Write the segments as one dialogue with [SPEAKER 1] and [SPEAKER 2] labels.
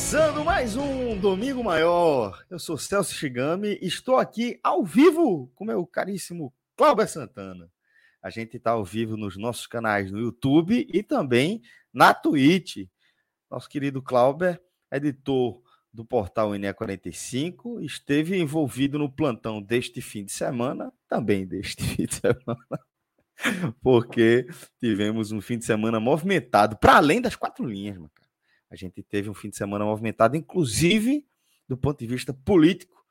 [SPEAKER 1] Começando mais um Domingo Maior. Eu sou Celso Shigami e estou aqui ao vivo com meu caríssimo Cláudio Santana. A gente está ao vivo nos nossos canais no YouTube e também na Twitch. Nosso querido Clauber, editor do portal INE45, esteve envolvido no plantão deste fim de semana, também deste fim de semana, porque tivemos um fim de semana movimentado, para além das quatro linhas, cara. A gente teve um fim de semana movimentado, inclusive do ponto de vista político,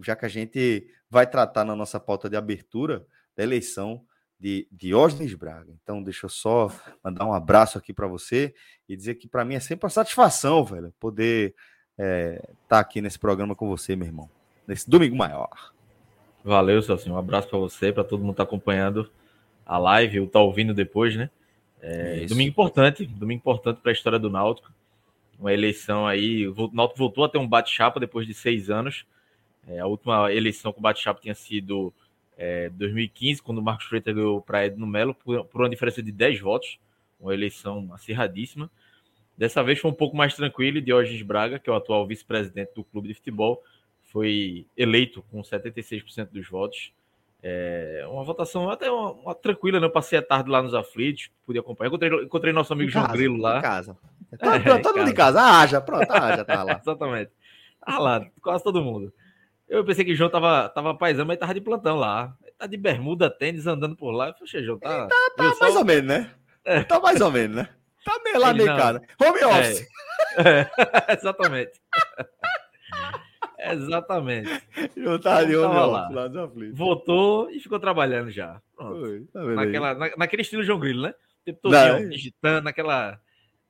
[SPEAKER 1] já que a gente vai tratar na nossa pauta de abertura da eleição de Diógenes Braga. Então, deixa eu só mandar um abraço aqui para você e dizer que para mim é sempre uma satisfação, velho, poder estar é, tá aqui nesse programa com você, meu irmão, nesse domingo maior.
[SPEAKER 2] Valeu, Celso. Um abraço para você, para todo mundo que está acompanhando a live ou está ouvindo depois, né? É, domingo importante, domingo importante para a história do Náutico uma eleição aí. O Náutico voltou a ter um bate-chapa depois de seis anos. É, a última eleição com bate-chapa tinha sido é, 2015, quando o Marcos Freitas ganhou para Edno Melo por, por, uma diferença de 10 votos, uma eleição acirradíssima. Dessa vez foi um pouco mais tranquilo e Diógenes Braga, que é o atual vice-presidente do clube de futebol, foi eleito com 76% dos votos. É uma votação até uma, uma, tranquila, né? Eu passei a tarde lá nos aflitos, pude acompanhar. Encontrei, encontrei nosso amigo João Grilo lá.
[SPEAKER 1] Em casa. Tá, é, todo mundo em casa. Ah, já, pronto, ah, já tá lá.
[SPEAKER 2] Exatamente. Ah lá, quase todo mundo. Eu pensei que o João tava, tava paisão, mas tava de plantão lá. Tá de bermuda, tênis, andando por lá. Eu falei, João, tá.
[SPEAKER 1] Tá, tá mais ou menos, né? É. Tá mais ou menos, né? Tá meio lá, meio cara. Home é. office.
[SPEAKER 2] É. exatamente. exatamente.
[SPEAKER 1] João tá ali, home
[SPEAKER 2] lá. lá Voltou e ficou trabalhando já. Pronto. tá Naquela, na, naquele estilo João Grilo, né? O tempo todo é. digitando, aquela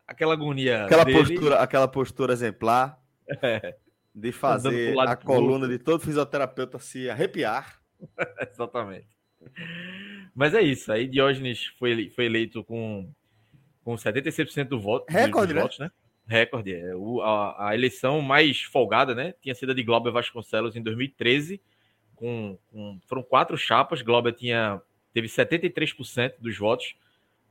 [SPEAKER 2] aquela agonia.
[SPEAKER 1] Aquela dele. postura, aquela postura exemplar é. de fazer a coluna de todo fisioterapeuta se arrepiar.
[SPEAKER 2] Exatamente. Mas é isso. Aí Diógenes foi, foi eleito com, com 76% do voto.
[SPEAKER 1] Recorde,
[SPEAKER 2] né?
[SPEAKER 1] Votos, né?
[SPEAKER 2] Recorde. É. O, a, a, eleição mais folgada, né? Tinha sido a de Glauber Vasconcelos em 2013. Com, com, foram quatro chapas. Glauber tinha, teve 73% dos votos.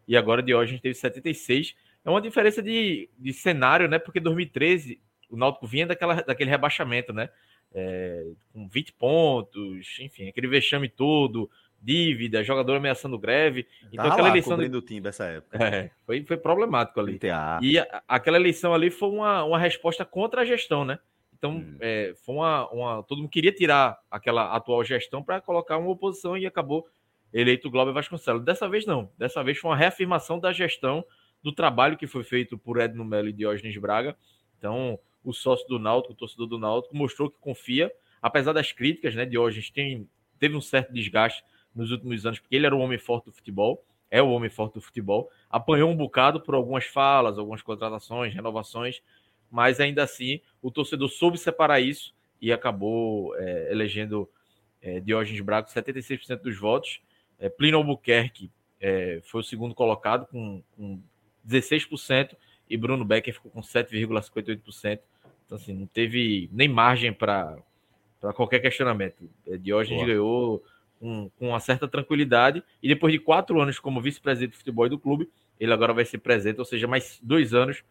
[SPEAKER 2] E agora Diógenes teve 76% é uma diferença de, de cenário, né? Porque 2013 o Náutico vinha daquela, daquele rebaixamento, né? É, com 20 pontos, enfim, aquele vexame todo, dívida, jogador ameaçando greve.
[SPEAKER 1] Então, aquela eleição. do time dessa época.
[SPEAKER 2] É, foi, foi problemático ali. E a, aquela eleição ali foi uma, uma resposta contra a gestão, né? Então, hum. é, foi uma, uma. Todo mundo queria tirar aquela atual gestão para colocar uma oposição e acabou eleito o Glauber Vasconcelos. Dessa vez, não. Dessa vez foi uma reafirmação da gestão do trabalho que foi feito por Edno Melo e Diógenes Braga. Então, o sócio do Náutico, o torcedor do Náutico, mostrou que confia, apesar das críticas, né? Diógenes tem, teve um certo desgaste nos últimos anos, porque ele era o homem forte do futebol, é o homem forte do futebol, apanhou um bocado por algumas falas, algumas contratações, renovações, mas ainda assim o torcedor soube separar isso e acabou é, elegendo é, Diógenes Braga com 76% dos votos. É, Plínio Albuquerque é, foi o segundo colocado com, com 16%, e Bruno Becker ficou com 7,58%. Então, assim, não teve nem margem para qualquer questionamento. É, Diógenes ganhou com, com uma certa tranquilidade, e depois de quatro anos como vice-presidente de futebol do clube, ele agora vai ser presidente, ou seja, mais dois anos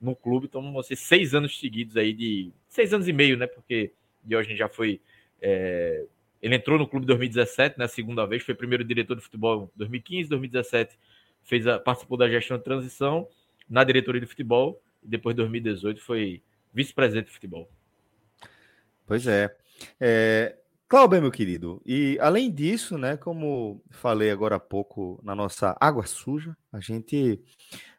[SPEAKER 2] no clube, então vão ser seis anos seguidos aí de. Seis anos e meio, né? Porque Diógenes já foi. É, ele entrou no clube em 2017, né? Segunda vez, foi primeiro diretor de futebol em 2015, 2017 fez a, participou da gestão de transição na diretoria de futebol e depois de 2018 foi vice-presidente de futebol.
[SPEAKER 1] Pois é. é. Cláudio, meu querido, e além disso, né, como falei agora há pouco na nossa água suja, a gente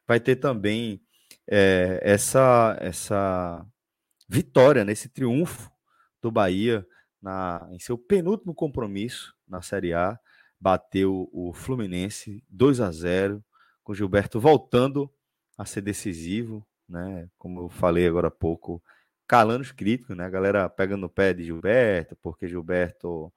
[SPEAKER 1] vai ter também é, essa, essa vitória, nesse né, triunfo do Bahia na, em seu penúltimo compromisso na Série A, bateu o Fluminense 2 a 0, com o Gilberto voltando a ser decisivo, né? Como eu falei agora há pouco, calando os críticos, né? A galera pega no pé de Gilberto, porque Gilberto,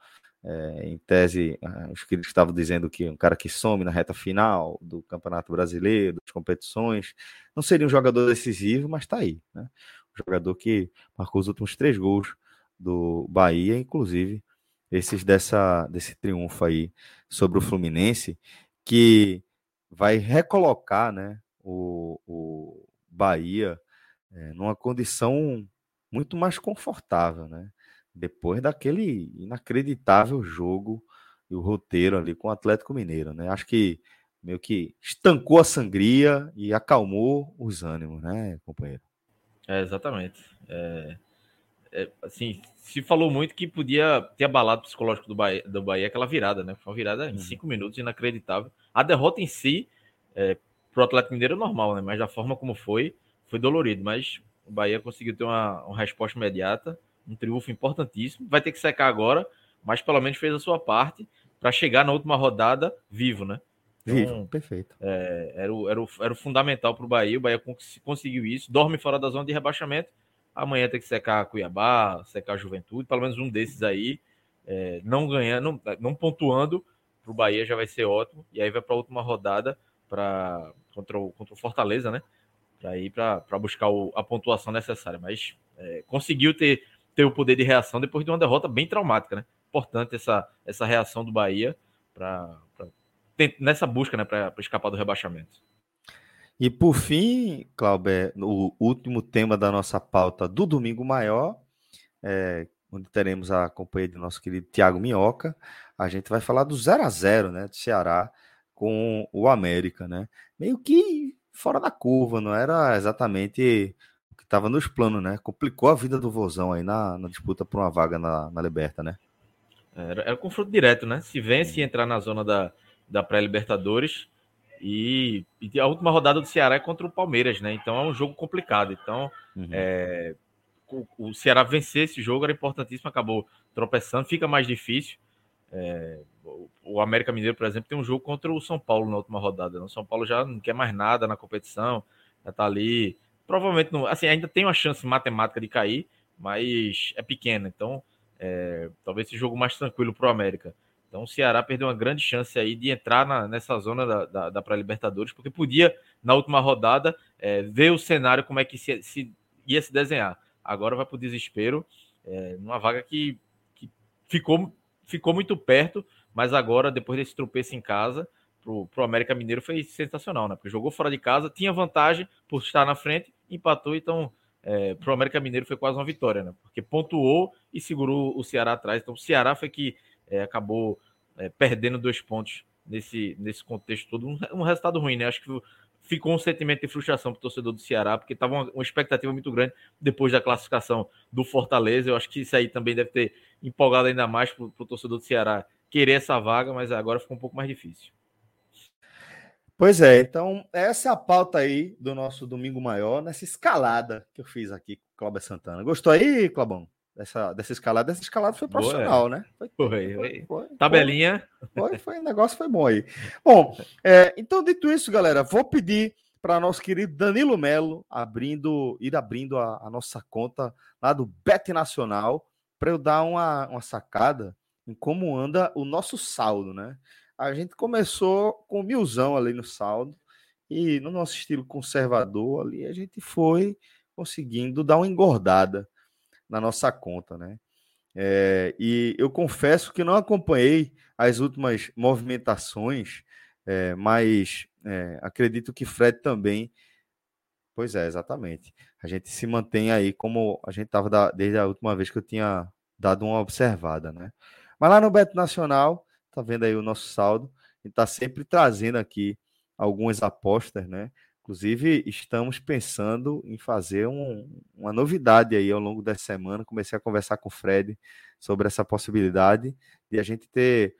[SPEAKER 1] é, em tese, ah, os críticos estavam dizendo que um cara que some na reta final do Campeonato Brasileiro, das competições, não seria um jogador decisivo, mas está aí, né? Um jogador que marcou os últimos três gols do Bahia, inclusive esses dessa, desse triunfo aí sobre o Fluminense, que vai recolocar né, o, o Bahia é, numa condição muito mais confortável, né? Depois daquele inacreditável jogo e o roteiro ali com o Atlético Mineiro, né? Acho que meio que estancou a sangria e acalmou os ânimos, né, companheiro?
[SPEAKER 2] É, exatamente. É, é, assim, se falou muito que podia ter abalado o psicológico do Bahia, do Bahia aquela virada, né? Foi uma virada em uhum. cinco minutos, inacreditável. A derrota em si, é, pro Atlético Mineiro é normal, né? Mas da forma como foi, foi dolorido. Mas o Bahia conseguiu ter uma, uma resposta imediata, um triunfo importantíssimo. Vai ter que secar agora, mas pelo menos fez a sua parte para chegar na última rodada vivo, né?
[SPEAKER 1] Então, vivo, perfeito.
[SPEAKER 2] É, era, o, era, o, era o fundamental para o Bahia. O Bahia conseguiu isso, dorme fora da zona de rebaixamento. Amanhã tem que secar Cuiabá, secar Juventude, pelo menos um desses aí. É, não ganhando, não, não pontuando para o Bahia já vai ser ótimo. E aí vai para a última rodada para contra o, contra o Fortaleza, né? para ir para buscar o, a pontuação necessária. Mas é, conseguiu ter, ter o poder de reação depois de uma derrota bem traumática, né? Importante essa, essa reação do Bahia para nessa busca né, para escapar do rebaixamento.
[SPEAKER 1] E por fim, Cláudio, o último tema da nossa pauta do Domingo Maior, é, onde teremos a companhia do nosso querido Tiago Minhoca, a gente vai falar do 0 a 0 né, do Ceará com o América, né? Meio que fora da curva, não era exatamente o que estava nos planos, né? Complicou a vida do Vozão aí na, na disputa por uma vaga na, na Liberta, né?
[SPEAKER 2] Era, era confronto direto, né? Se vence e entrar na zona da, da pré-Libertadores. E, e, a última rodada do Ceará é contra o Palmeiras, né? Então é um jogo complicado. Então, uhum. é, o, o, Ceará vencer esse jogo era importantíssimo, acabou tropeçando, fica mais difícil. É, o América Mineiro, por exemplo, tem um jogo contra o São Paulo na última rodada. Né? O São Paulo já não quer mais nada na competição, já tá ali. Provavelmente não, assim, ainda tem uma chance matemática de cair, mas é pequena. Então, é, talvez esse jogo mais tranquilo para o América. Então, o Ceará perdeu uma grande chance aí de entrar na, nessa zona da, da, da pré-Libertadores, porque podia, na última rodada, é, ver o cenário como é que se, se, ia se desenhar. Agora vai para o desespero, é, numa vaga que, que ficou ficou muito perto, mas agora, depois desse tropeço em casa, pro, pro América Mineiro foi sensacional, né? Porque jogou fora de casa, tinha vantagem por estar na frente, empatou, então é, pro América Mineiro foi quase uma vitória, né? Porque pontuou e segurou o Ceará atrás. Então o Ceará foi que é, acabou é, perdendo dois pontos nesse, nesse contexto todo. Um, um, resultado ruim, né? Acho que ficou um sentimento de frustração para o torcedor do Ceará, porque estava uma, uma, expectativa muito grande depois da classificação do Fortaleza. Eu acho que isso aí também deve ter empolgado ainda mais para o torcedor do Ceará querer essa vaga, mas agora ficou um pouco mais difícil.
[SPEAKER 1] Pois é, então essa é a pauta aí do nosso Domingo Maior, nessa escalada que eu fiz aqui com o Cláudio Santana. Gostou aí, Clobão? Dessa, dessa escalada? Essa escalada foi profissional, Boa,
[SPEAKER 2] né? Foi, foi, foi, foi, Tabelinha.
[SPEAKER 1] Foi, foi, o negócio foi bom aí. Bom, é, então dito isso, galera, vou pedir para nosso querido Danilo Melo abrindo, ir abrindo a, a nossa conta lá do Bet Nacional para eu dar uma, uma sacada em como anda o nosso saldo, né? A gente começou com milzão ali no saldo e no nosso estilo conservador ali a gente foi conseguindo dar uma engordada na nossa conta, né? É, e eu confesso que não acompanhei as últimas movimentações, é, mas é, acredito que Fred também. Pois é, exatamente. A gente se mantém aí como a gente estava desde a última vez que eu tinha dado uma observada, né? Mas lá no Beto Nacional, tá vendo aí o nosso saldo, a gente tá sempre trazendo aqui algumas apostas, né? Inclusive, estamos pensando em fazer um, uma novidade aí ao longo da semana. Comecei a conversar com o Fred sobre essa possibilidade de a gente ter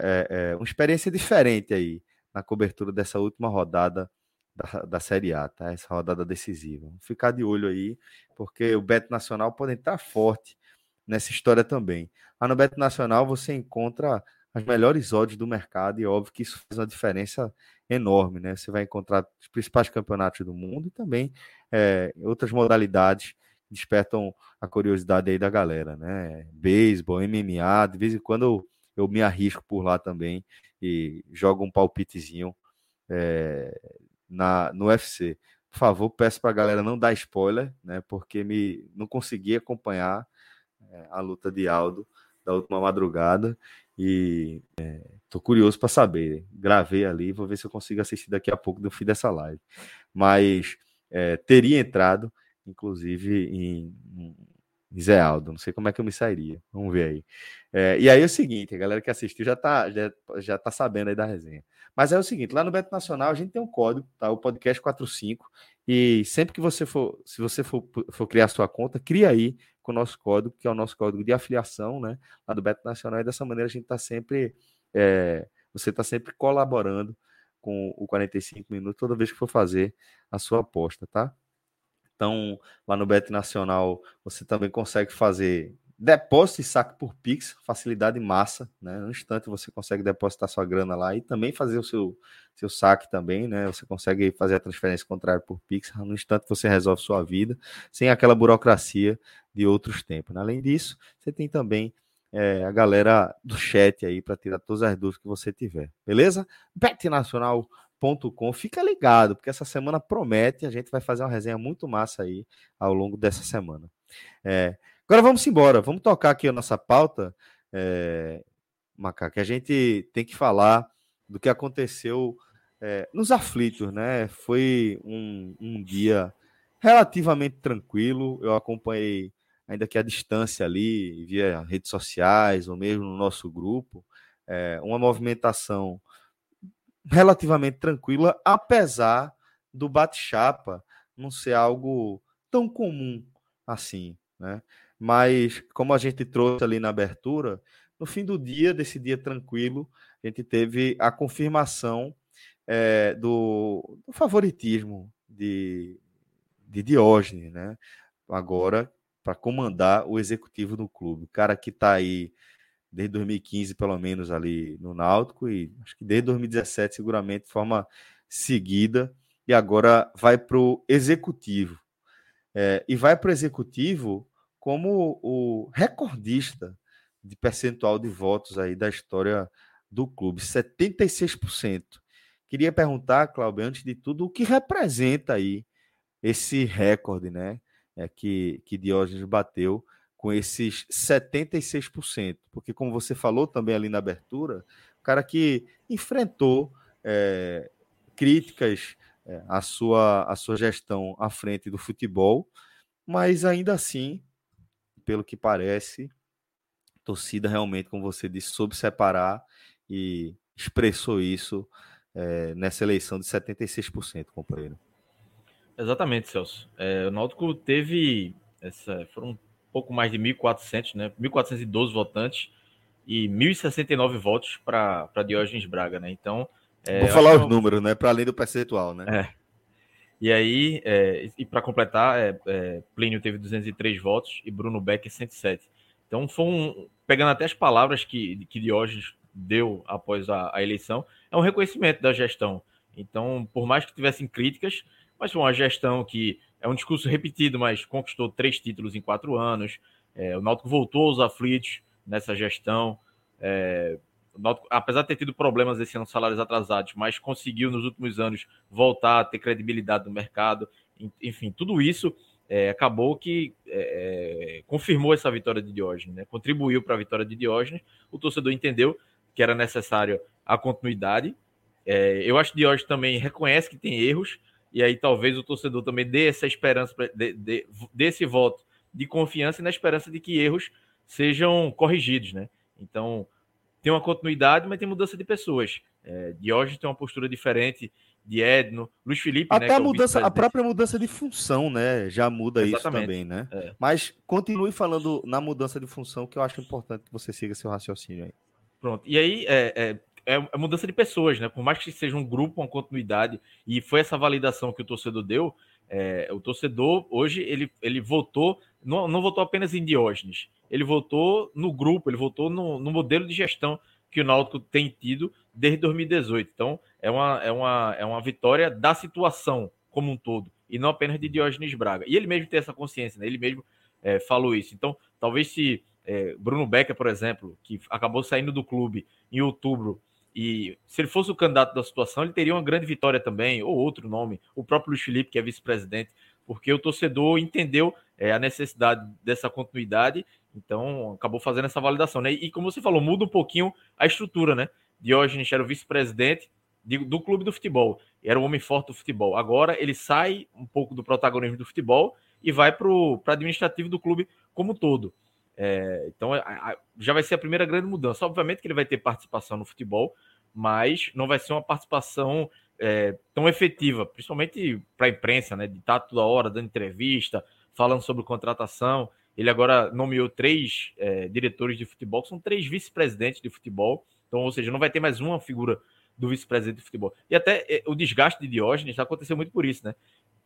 [SPEAKER 1] é, é, uma experiência diferente aí na cobertura dessa última rodada da, da Série A, tá? Essa rodada decisiva. Ficar de olho aí, porque o Beto Nacional pode estar forte nessa história também. Lá no Beto Nacional você encontra as melhores odds do mercado e óbvio que isso faz uma diferença enorme, né? Você vai encontrar os principais campeonatos do mundo e também é, outras modalidades que despertam a curiosidade aí da galera, né? Beisebol, MMA, de vez em quando eu, eu me arrisco por lá também e jogo um palpitezinho é, na, no UFC. Por favor, peço para a galera não dar spoiler, né? Porque me não consegui acompanhar é, a luta de Aldo da última madrugada e é, tô curioso para saber. Gravei ali, vou ver se eu consigo assistir daqui a pouco do fim dessa live. Mas é, teria entrado, inclusive, em, em Zé Aldo. Não sei como é que eu me sairia. Vamos ver aí. É, e aí é o seguinte, a galera que assistiu já tá, já, já tá sabendo aí da resenha. Mas é o seguinte, lá no Beto Nacional a gente tem um código, tá? O podcast 45. E sempre que você for, se você for, for criar sua conta, cria aí com o nosso código, que é o nosso código de afiliação, né? Lá do Beto Nacional. E dessa maneira a gente está sempre. É, você está sempre colaborando com o 45 minutos toda vez que for fazer a sua aposta, tá? Então, lá no Bet Nacional, você também consegue fazer depósito e saque por Pix, facilidade massa, né? No instante você consegue depositar sua grana lá e também fazer o seu, seu saque também, né? Você consegue fazer a transferência contrária por Pix, no instante você resolve sua vida, sem aquela burocracia de outros tempos. Né? Além disso, você tem também é, a galera do chat aí para tirar todas as dúvidas que você tiver, beleza? betnacional.com, fica ligado, porque essa semana promete, a gente vai fazer uma resenha muito massa aí ao longo dessa semana. É, Agora vamos embora, vamos tocar aqui a nossa pauta, é, Macaco, que a gente tem que falar do que aconteceu é, nos aflitos, né? Foi um, um dia relativamente tranquilo, eu acompanhei ainda que a distância ali, via redes sociais ou mesmo no nosso grupo, é, uma movimentação relativamente tranquila, apesar do bate-chapa não ser algo tão comum assim, né? Mas, como a gente trouxe ali na abertura, no fim do dia, desse dia tranquilo, a gente teve a confirmação é, do, do, favoritismo de, de Diógenes, né? Agora, para comandar o executivo do clube. O cara que está aí desde 2015, pelo menos, ali no Náutico, e acho que desde 2017, seguramente, de forma seguida, e agora vai para o executivo. É, e vai para o executivo como o recordista de percentual de votos aí da história do clube, 76%. Queria perguntar, Cláudio, antes de tudo, o que representa aí esse recorde, né? É, que, que Diógenes bateu com esses 76%. Porque, como você falou também ali na abertura, o cara que enfrentou é, críticas é, à, sua, à sua gestão à frente do futebol, mas ainda assim pelo que parece, a torcida realmente, como você disse, soube separar e expressou isso é, nessa eleição de 76%, companheiro.
[SPEAKER 2] Exatamente, Celso. É, o Náutico teve essa, foram um pouco mais de 1.400, né? 1.412 votantes e 1.069 votos para Diógenes Braga, né? Então.
[SPEAKER 1] É, Vou falar os números, né? Para além do percentual, né?
[SPEAKER 2] É. E aí, é, e para completar, é, é, Plínio teve 203 votos e Bruno Becker 107. Então, foi um, pegando até as palavras que, que Diógenes deu após a, a, eleição, é um reconhecimento da gestão. Então, por mais que tivessem críticas, mas foi uma gestão que é um discurso repetido, mas conquistou três títulos em quatro anos. É, o Náutico voltou aos aflitos nessa gestão. É, Náutico, apesar de ter tido problemas esse ano, salários atrasados, mas conseguiu nos últimos anos voltar a ter credibilidade no mercado. Enfim, tudo isso é, acabou que é, é confirmou essa vitória de Diógenes, né? contribuiu para a vitória de Diógenes. O torcedor entendeu que era necessário a continuidade. É, eu acho que Diógenes também reconhece que tem erros, e aí talvez o torcedor também dê essa esperança, dê, dê, dê esse voto de confiança e na esperança de que erros sejam corrigidos. Né? Então, tem uma continuidade, mas tem mudança de pessoas. É, Diógenes tem uma postura diferente de Edno, Luiz Felipe.
[SPEAKER 1] Até né, a, é mudança, a própria mudança de função, né? Já muda Exatamente. isso também, né? É. Mas continue falando na mudança de função, que eu acho importante que você siga seu raciocínio aí.
[SPEAKER 2] Pronto. E aí é, é, é mudança de pessoas, né? Por mais que seja um grupo, uma continuidade, e foi essa validação que o torcedor deu. É, o torcedor hoje ele, ele votou, não, não votou apenas em Diógenes, ele votou no grupo, ele votou no, no modelo de gestão que o Náutico tem tido desde 2018. Então, é uma, é uma, é uma vitória da situação como um todo, e não apenas de Diógenes Braga. E ele mesmo tem essa consciência, né? ele mesmo é, falou isso. Então, talvez se é, Bruno Becker, por exemplo, que acabou saindo do clube em outubro, e se ele fosse o candidato da situação, ele teria uma grande vitória também, ou outro nome, o próprio Luiz Felipe, que é vice-presidente, porque o torcedor entendeu é, a necessidade dessa continuidade então, acabou fazendo essa validação, né? E como você falou, muda um pouquinho a estrutura, né? Diógenes era o vice-presidente do clube do futebol, era o homem forte do futebol. Agora ele sai um pouco do protagonismo do futebol e vai para o administrativo do clube como um todo. É, então, já vai ser a primeira grande mudança. Obviamente que ele vai ter participação no futebol, mas não vai ser uma participação é, tão efetiva, principalmente para a imprensa, né? De estar toda hora dando entrevista, falando sobre contratação. Ele agora nomeou três é, diretores de futebol, são três vice-presidentes de futebol. Então, ou seja, não vai ter mais uma figura do vice-presidente de futebol. E até é, o desgaste de Diógenes aconteceu muito por isso, né?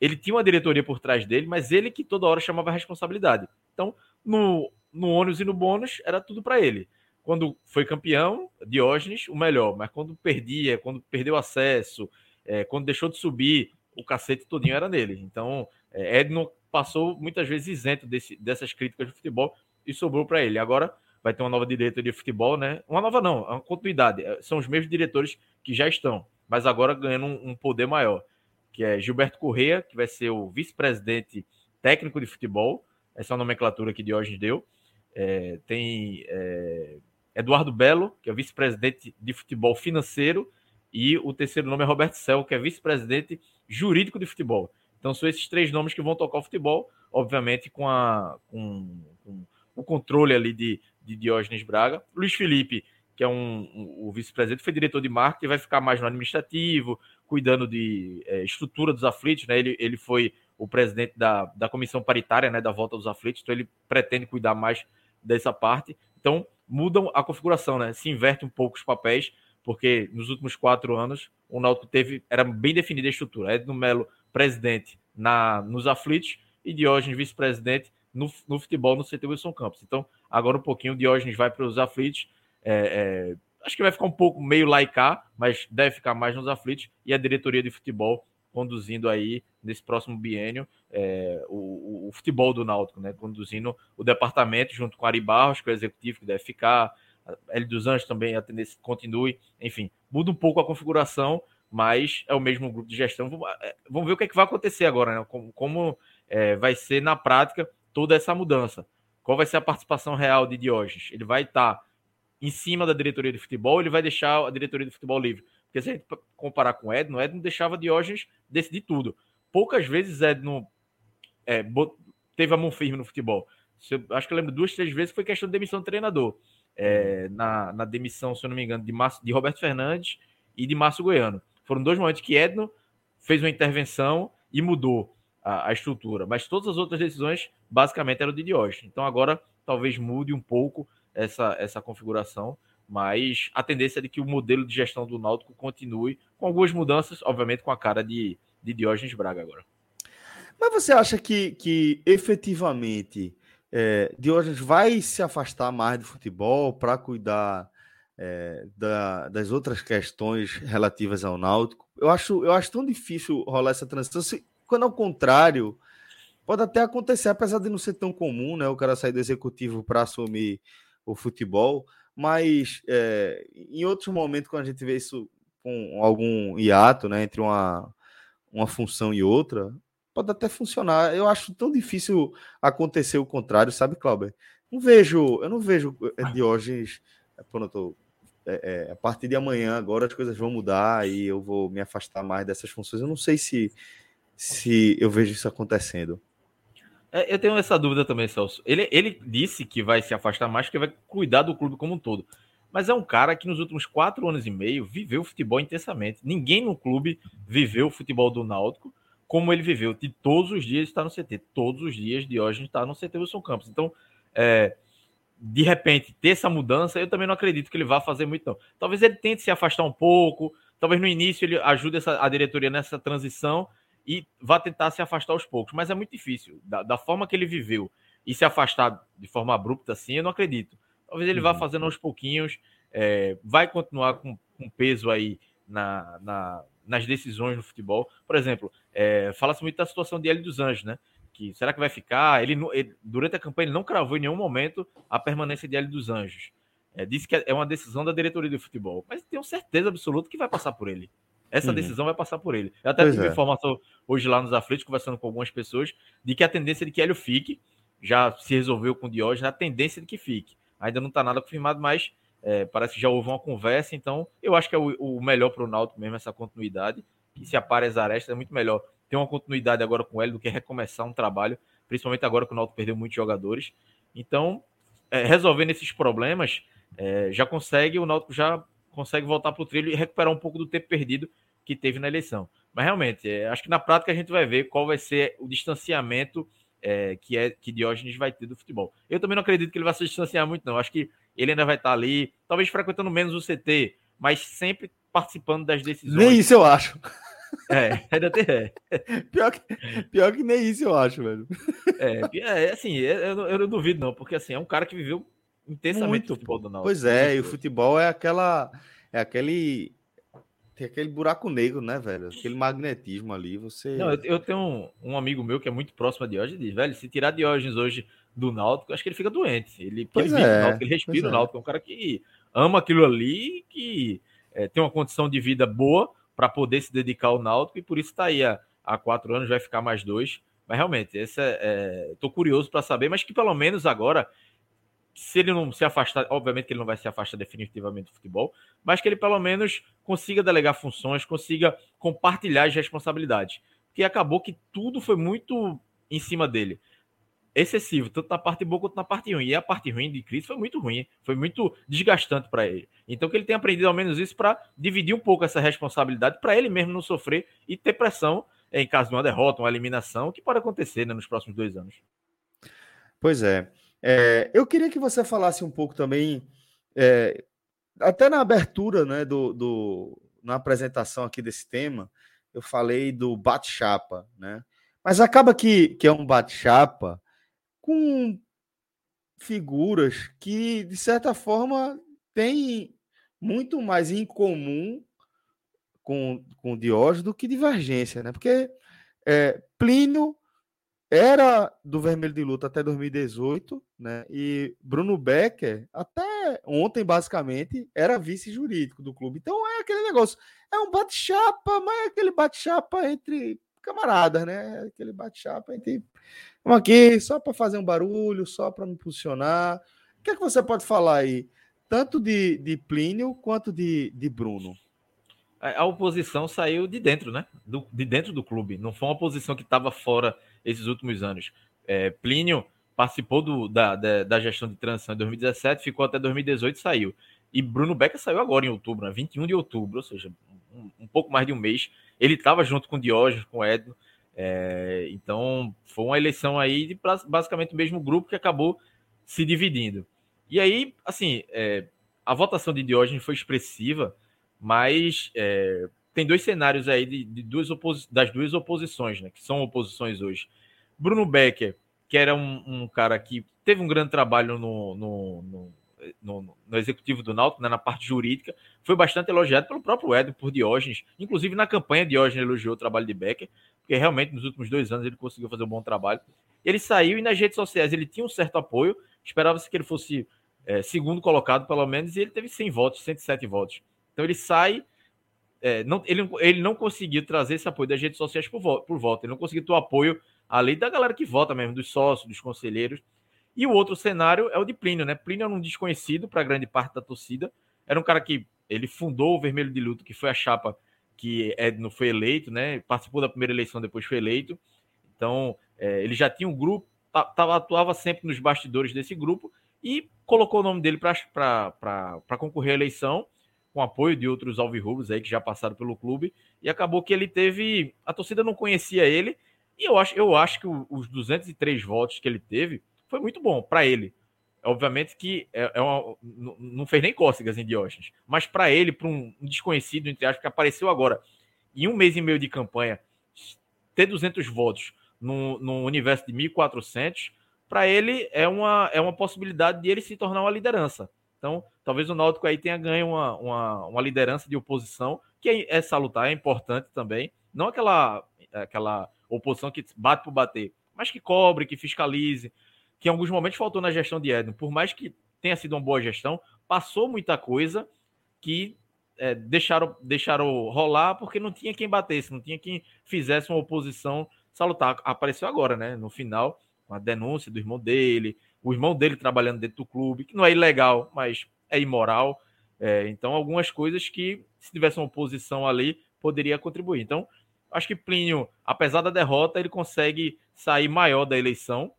[SPEAKER 2] Ele tinha uma diretoria por trás dele, mas ele que toda hora chamava a responsabilidade. Então, no, no ônus e no bônus, era tudo para ele. Quando foi campeão, Diógenes, o melhor. Mas quando perdia, quando perdeu acesso, é, quando deixou de subir, o cacete todinho era nele. Então, é, Edno passou muitas vezes isento desse, dessas críticas de futebol e sobrou para ele. Agora vai ter uma nova diretoria de futebol, né? Uma nova não, é uma continuidade. É, são os mesmos diretores que já estão, mas agora ganhando um, um poder maior, que é Gilberto Correa, que vai ser o vice-presidente técnico de futebol, essa é a nomenclatura que Diógenes deu. É, tem é, Eduardo Belo, que é vice-presidente de futebol financeiro, e o terceiro nome é Roberto Cel, que é vice-presidente jurídico de futebol. Então são esses três nomes que vão tocar o futebol, obviamente com, a, com, com o controle ali de, de Diógenes Braga. Luiz Felipe, que é um, um o vice-presidente, foi diretor de marketing, vai ficar mais no administrativo, cuidando de é, estrutura dos aflitos, né? Ele, ele foi o presidente da, da comissão paritária, né, da volta dos aflitos, então ele pretende cuidar mais dessa parte. Então mudam a configuração, né? Se inverte um pouco os papéis, porque nos últimos quatro anos o Náutico teve era bem definida a estrutura. Edno Melo presidente na, nos aflitos e Diógenes vice-presidente no, no, futebol no CT Wilson Campos. Então, agora um pouquinho, Diógenes vai para os aflitos. É, é, acho que vai ficar um pouco meio laicar, mas deve ficar mais nos aflitos. E a diretoria de futebol conduzindo aí, nesse próximo biênio, é, o, o, futebol do Náutico, né? Conduzindo o departamento junto com Ari Barros, que é o executivo que deve ficar. L dos Anjos também a tendência continue. Enfim, muda um pouco a configuração, mas é o mesmo grupo de gestão. Vamos, é, vamos ver o que, é que vai acontecer agora, né? Como, como é, vai ser na prática toda essa mudança. Qual vai ser a participação real de Diógenes? Ele vai estar em cima da diretoria de futebol, ele vai deixar a diretoria de futebol livre. Porque se a gente comparar com Edno, Edno deixava Diógenes decidir tudo. Poucas vezes Edno é, teve a mão firme no futebol. acho que eu lembro duas, três vezes que foi questão de demissão do treinador. É, na, na demissão, se eu não me engano, de, Márcio, de Roberto Fernandes e de Márcio Goiano. Foram dois momentos que Edno fez uma intervenção e mudou a, a, estrutura, mas todas as outras decisões basicamente eram de Diógenes. Então agora talvez mude um pouco essa, essa configuração, mas a tendência é de que o modelo de gestão do Náutico continue com algumas mudanças, obviamente com a cara de, de Diógenes Braga agora.
[SPEAKER 1] Mas você acha que, que efetivamente é, Diógenes vai se afastar mais do futebol para cuidar é, da, das outras questões relativas ao Náutico. Eu acho, eu acho tão difícil rolar essa transição. Se, quando ao contrário, pode até acontecer, apesar de não ser tão comum, né? O cara sair do executivo para assumir o futebol, mas é, em outros momentos, quando a gente vê isso com algum hiato, né? Entre uma, uma função e outra, pode até funcionar. Eu acho tão difícil acontecer o contrário, sabe, Cláudio? Não vejo, eu não vejo eh, Diógenes. Pronto, é, é, a partir de amanhã, agora as coisas vão mudar e eu vou me afastar mais dessas funções. Eu não sei se, se eu vejo isso acontecendo.
[SPEAKER 2] É, eu tenho essa dúvida também, Celso. Ele, ele disse que vai se afastar mais, que vai cuidar do clube como um todo. mas é um cara que nos últimos quatro anos e meio viveu o futebol intensamente. Ninguém no clube viveu o futebol do Náutico como ele viveu, de todos os dias estar no CT. Todos os dias de hoje está no CT Wilson Campos. Então, é, de repente, ter essa mudança, eu também não acredito que ele vá fazer muito, não. Talvez ele tente se afastar um pouco, talvez no início ele ajude essa, a diretoria nessa transição e vá tentar se afastar aos poucos, mas é muito difícil. Da, da forma que ele viveu e se afastar de forma abrupta assim, eu não acredito. Talvez ele vá uhum. fazendo aos pouquinhos, é, vai continuar com, com peso aí na, na, nas decisões no futebol. Por exemplo, é, fala-se muito da situação de Hélio dos Anjos, né? Que será que vai ficar? Ele, ele, durante a campanha ele não cravou em nenhum momento a permanência de Hélio dos Anjos. É, disse que é uma decisão da diretoria do futebol, mas tenho certeza absoluta que vai passar por ele. Essa uhum. decisão vai passar por ele. Eu até pois tive é. informação hoje lá nos aflitos, conversando com algumas pessoas, de que a tendência é de que Hélio fique, já se resolveu com o Diógenes, a tendência é de que fique. Ainda não está nada confirmado, mas é, parece que já houve uma conversa, então eu acho que é o, o melhor para o Náutico mesmo, essa continuidade. E se aparece as arestas, é muito melhor ter uma continuidade agora com ele do que recomeçar um trabalho, principalmente agora que o Náutico perdeu muitos jogadores. Então, é, resolvendo esses problemas, é, já consegue, o Náutico já consegue voltar para o trilho e recuperar um pouco do tempo perdido que teve na eleição. Mas realmente, é, acho que na prática a gente vai ver qual vai ser o distanciamento é, que é que Diógenes vai ter do futebol. Eu também não acredito que ele vai se distanciar muito, não. Acho que ele ainda vai estar ali, talvez frequentando menos o CT, mas sempre participando das decisões.
[SPEAKER 1] Nem isso eu acho.
[SPEAKER 2] É, ainda tem. É.
[SPEAKER 1] Pior, que, pior que nem isso eu acho, velho.
[SPEAKER 2] É, é assim, é, eu, eu não duvido, não, porque assim, é um cara que viveu intensamente muito, o futebol do
[SPEAKER 1] Náutico. Pois é, e o futebol é aquela. É aquele. Tem aquele buraco negro, né, velho? Aquele magnetismo ali, você.
[SPEAKER 2] Não, eu, eu tenho um, um, amigo meu que é muito próximo a Diógenes e diz, velho, se tirar Diógenes hoje do Náutico, acho que ele fica doente. Ele,
[SPEAKER 1] pois ele, é,
[SPEAKER 2] Náutico, ele respira o é. Náutico, é um cara que ama aquilo ali, que é, tem uma condição de vida boa para poder se dedicar ao Náutico e por isso está aí há, há, quatro anos, vai ficar mais dois. Mas realmente, esse é, é tô curioso para saber, mas que pelo menos agora, se ele não se afastar, obviamente que ele não vai se afastar definitivamente do futebol, mas que ele pelo menos consiga delegar funções, consiga compartilhar as responsabilidades. Porque acabou que tudo foi muito em cima dele excessivo, tanto na parte boa quanto na parte ruim. E a parte ruim de Cris foi muito ruim, foi muito desgastante para ele. Então que ele tem aprendido ao menos isso para dividir um pouco essa responsabilidade para ele mesmo não sofrer e ter pressão em caso de uma derrota, uma eliminação, que pode acontecer né, nos próximos dois anos.
[SPEAKER 1] Pois é. É. Eu queria que você falasse um pouco também, é, até na abertura, né, do, do, na apresentação aqui desse tema, eu falei do bate-chapa, né? Mas acaba que, que é um bate-chapa com figuras que, de certa forma, têm muito mais em comum com, com Diógenes do que divergência, né? Porque é, Plínio era do Vermelho de Luta até 2018, né? E Bruno Becker, até ontem, basicamente, era vice-jurídico do clube. Então é aquele negócio, é um bate-chapa, mas é aquele bate-chapa entre camaradas, né? Aquele bate-chapa entre Vamos aqui só para fazer um barulho, só para me posicionar. O que é que você pode falar aí, tanto de, de Plínio quanto de, de Bruno?
[SPEAKER 2] A oposição saiu de dentro, né? Do, de dentro do clube. Não foi uma oposição que estava fora esses últimos anos. É, Plínio participou do, da, da, da, gestão de transição em 2017, ficou até 2018 e saiu. E Bruno Becker saiu agora em outubro, né? 21 de outubro, ou seja, um, um pouco mais de um mês. Ele estava junto com Diógenes, com Edno, é, então, foi uma eleição aí de basicamente o mesmo grupo que acabou se dividindo. E aí, assim, é, a votação de Diógenes foi expressiva, mas é, tem dois cenários aí de, de duas das duas oposições, né, que são oposições hoje. Bruno Becker, que era um, um cara que teve um grande trabalho no, no, no no, no, executivo do Náutico, né, na parte jurídica, foi bastante elogiado pelo próprio Edo, por Diógenes. Inclusive, na campanha, Diógenes elogiou o trabalho de Becker, porque realmente nos últimos dois anos ele conseguiu fazer um bom trabalho. Ele saiu e nas redes sociais ele tinha um certo apoio, esperava-se que ele fosse é, segundo colocado, pelo menos, e ele teve 100 votos, 107 votos. Então ele sai. É, não, ele, ele não conseguiu trazer esse apoio das redes sociais por, por voto, ele não conseguiu ter o apoio ali da galera que vota mesmo, dos sócios, dos conselheiros. E o outro cenário é o de Plínio, né? Plínio era um desconhecido para grande parte da torcida. Era um cara que ele fundou o Vermelho de Luto, que foi a chapa que Edno foi eleito, né? Participou da primeira eleição, depois foi eleito. Então, é, ele já tinha um grupo, tava, atuava sempre nos bastidores desse grupo e colocou o nome dele para concorrer à eleição, com apoio de outros alvirrubros aí que já passaram pelo clube, e acabou que ele teve. A torcida não conhecia ele, e eu acho, eu acho que os 203 votos que ele teve foi muito bom para ele. Obviamente que é, é uma, não fez nem cócegas em Diógenes, mas para ele, para um desconhecido, entre aspas, que apareceu agora em um mês e meio de campanha, ter 200 votos no, no universo de 1.400, para ele é uma, é uma possibilidade de ele se tornar uma liderança. Então, talvez o Náutico aí tenha ganho uma, uma, uma liderança de oposição, que é, é salutar, é importante também. Não aquela, aquela oposição que bate por bater, mas que cobre, que fiscalize, que em alguns momentos faltou na gestão de Edno. Por mais que tenha sido uma boa gestão, passou muita coisa que é, deixaram, deixaram rolar porque não tinha quem batesse, não tinha quem fizesse uma oposição salutar. Apareceu agora, né? No final, com a denúncia do irmão dele, o irmão dele trabalhando dentro do clube, que não é ilegal, mas é imoral. É, então, algumas coisas que, se tivesse uma oposição ali, poderia contribuir. Então, acho que Plínio, apesar da derrota, ele consegue sair maior da eleição.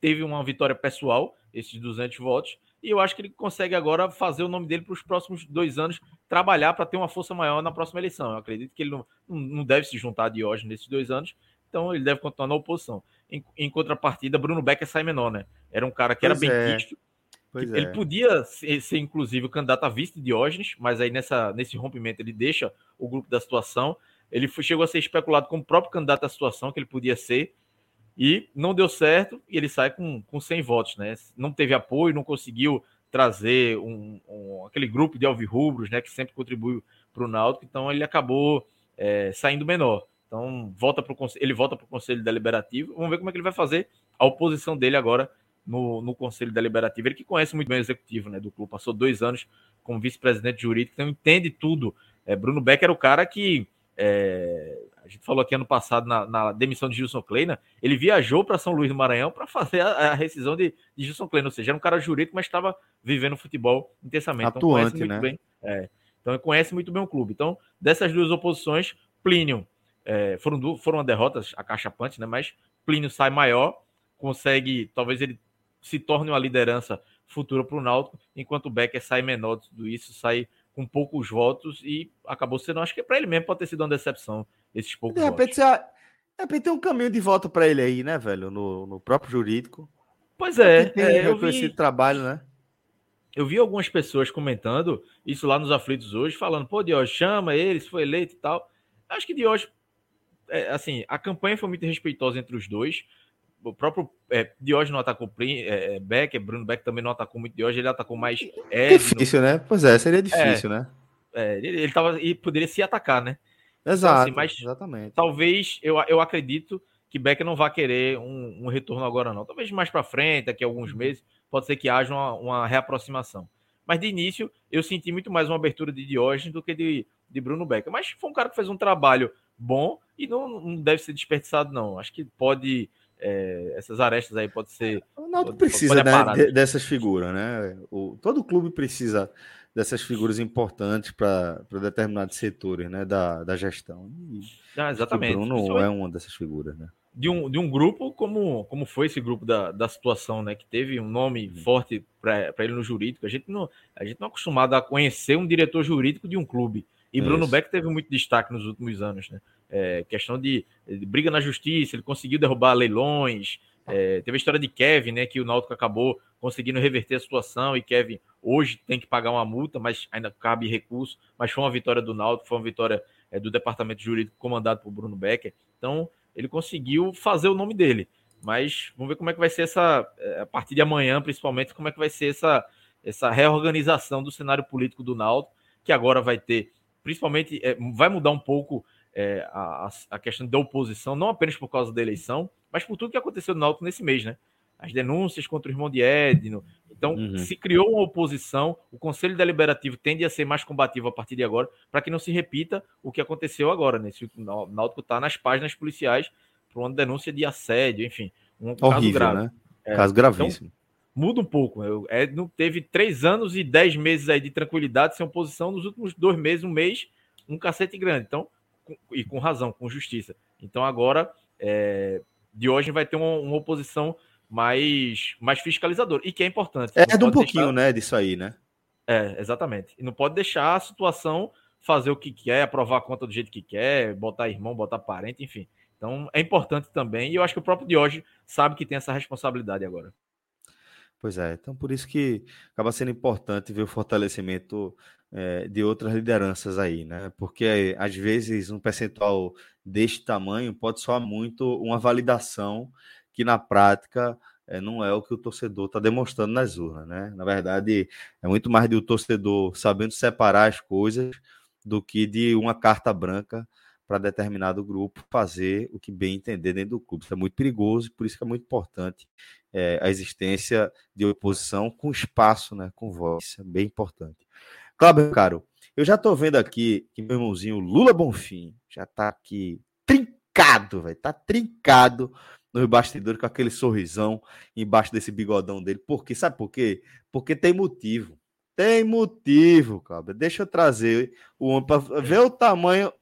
[SPEAKER 2] Teve uma vitória pessoal, esses 200 votos, e eu acho que ele consegue agora fazer o nome dele para os próximos dois anos, trabalhar para ter uma força maior na próxima eleição. Eu acredito que ele não, não deve se juntar de hoje nesses dois anos, então ele deve continuar na oposição. Em, em contrapartida, Bruno Becker sai menor, né? Era um cara que era bem é. quisto. Ele é. podia ser, ser, inclusive, o candidato a vice de Diógenes, mas aí nessa, nesse rompimento ele deixa o grupo da situação. Ele foi, chegou a ser especulado como próprio candidato à situação, que ele podia ser, e não deu certo, e ele sai com, com 100 votos, né? Não teve apoio, não conseguiu trazer um, um aquele grupo de alvirrubros, né, que sempre contribuiu para o Náutico, então ele acabou é, saindo menor. Então volta pro, ele volta para o Conselho Deliberativo. Vamos ver como é que ele vai fazer a oposição dele agora no, no Conselho Deliberativo. Ele que conhece muito bem o executivo né, do clube, passou dois anos como vice-presidente jurídico, então entende tudo. É, Bruno Becker era o cara que é, a gente falou aqui ano passado na, na demissão de Gilson Kleina, ele viajou para São Luís do Maranhão para fazer a, a, rescisão de, de Gilson Kleina, ou seja, era um cara jurídico, mas estava vivendo futebol intensamente.
[SPEAKER 1] Então, Atuante, então, né?
[SPEAKER 2] Bem, é, então ele conhece muito bem o clube. Então, dessas duas oposições, Plínio é, foram, foram derrotas acachapante, né? Mas Plínio sai maior, consegue, talvez ele se torne uma liderança futura para o Náutico, enquanto o Becker sai menor de tudo isso, sai com poucos votos e acabou sendo, acho que para ele mesmo pode ter sido uma decepção esses poucos
[SPEAKER 1] de repente, votos. de repente tem um caminho de volta para ele aí, né, velho, no, no próprio jurídico.
[SPEAKER 2] Pois é, é
[SPEAKER 1] eu vi esse trabalho, né?
[SPEAKER 2] Eu vi algumas pessoas comentando isso lá nos aflitos hoje, falando, pô, Dios, chama ele, se foi eleito e tal. Acho que Dios, é, assim, a campanha foi muito respeitosa entre os dois o próprio é, Diógenes não atacou é, é, Becker, Bruno Becker também não atacou muito Diógenes, ele atacou mais
[SPEAKER 1] Edno. Difícil, né? Pois é, seria difícil,
[SPEAKER 2] é,
[SPEAKER 1] né?
[SPEAKER 2] É, ele, ele tava, e poderia se atacar, né?
[SPEAKER 1] Exato, então, assim, mas exatamente.
[SPEAKER 2] Talvez, eu, eu acredito que Becker não vai querer um, um retorno agora, não. Talvez mais para frente, daqui a alguns uhum. meses, pode ser que haja uma, uma, reaproximação. Mas de início, eu senti muito mais uma abertura de Diógenes do que de, de Bruno Becker. Mas foi um cara que fez um trabalho bom e não, não deve ser desperdiçado, não. Acho que pode é, essas arestas aí pode ser.
[SPEAKER 1] O Náutico precisa né, dessas figuras, né? O, todo clube precisa dessas figuras importantes para determinados setores né, da, da gestão.
[SPEAKER 2] E ah, exatamente.
[SPEAKER 1] O Bruno é uma dessas figuras, né?
[SPEAKER 2] De um, de um grupo como, como foi esse grupo da, da situação, né? Que teve um nome uhum. forte para ele no jurídico. A gente, não, a gente não é acostumado a conhecer um diretor jurídico de um clube. E Bruno Beck teve muito destaque nos últimos anos, né? É, questão de, de, briga na justiça, ele conseguiu derrubar leilões. É, teve a história de Kevin, né? Que o Náutico acabou conseguindo reverter a situação e Kevin hoje tem que pagar uma multa, mas ainda cabe recurso. Mas foi uma vitória do Náutico, foi uma vitória é, do departamento jurídico comandado por Bruno Becker. Então ele conseguiu fazer o nome dele. Mas vamos ver como é que vai ser essa, é, a partir de amanhã, principalmente, como é que vai ser essa, essa reorganização do cenário político do Náutico, que agora vai ter principalmente é, vai mudar um pouco é, a, a, questão da oposição, não apenas por causa da eleição, mas por tudo que aconteceu no Náutico nesse mês, né? As denúncias contra o irmão de Edno. Então, uhum. se criou uma oposição, o Conselho Deliberativo tende a ser mais combativo a partir de agora, para que não se repita o que aconteceu agora, né? O Náutico está nas páginas policiais por uma denúncia de assédio, enfim, um
[SPEAKER 1] Horrível, caso grave. Né? É, caso gravíssimo. Então,
[SPEAKER 2] muda um pouco. É, não teve três anos e dez meses aí de tranquilidade sem oposição, nos últimos dois meses, um mês, um cacete grande. Então, com, e com razão, com justiça. Então agora, é, de hoje vai ter uma, uma, oposição mais, mais fiscalizador. E que é importante.
[SPEAKER 1] É, de um pouquinho, deixar... né, disso aí, né?
[SPEAKER 2] É, exatamente. E não pode deixar a situação fazer o que quer, aprovar a conta do jeito que quer, botar irmão, botar parente, enfim. Então é importante também, e eu acho que o próprio Diogo sabe que tem essa responsabilidade agora.
[SPEAKER 1] Pois é, então por isso que acaba sendo importante ver o fortalecimento é, de outras lideranças aí, né? Porque às vezes um percentual deste tamanho pode soar muito uma validação que na prática é, não é o que o torcedor está demonstrando nas urnas, né? Na verdade, é muito mais de o torcedor sabendo separar as coisas do que de uma carta branca para determinado grupo fazer o que bem entender dentro do clube. Isso é muito perigoso, por isso que é muito importante é, a existência de oposição com espaço, né, com voz. Isso é bem importante. Cláudio, caro, eu já estou vendo aqui que meu irmãozinho Lula Bonfim já está aqui trincado, velho, tá trincado no bastidores com aquele sorrisão embaixo desse bigodão dele. Por quê? Sabe por quê? Porque tem motivo. Tem motivo, cara. Deixa eu trazer o homem para ver o tamanho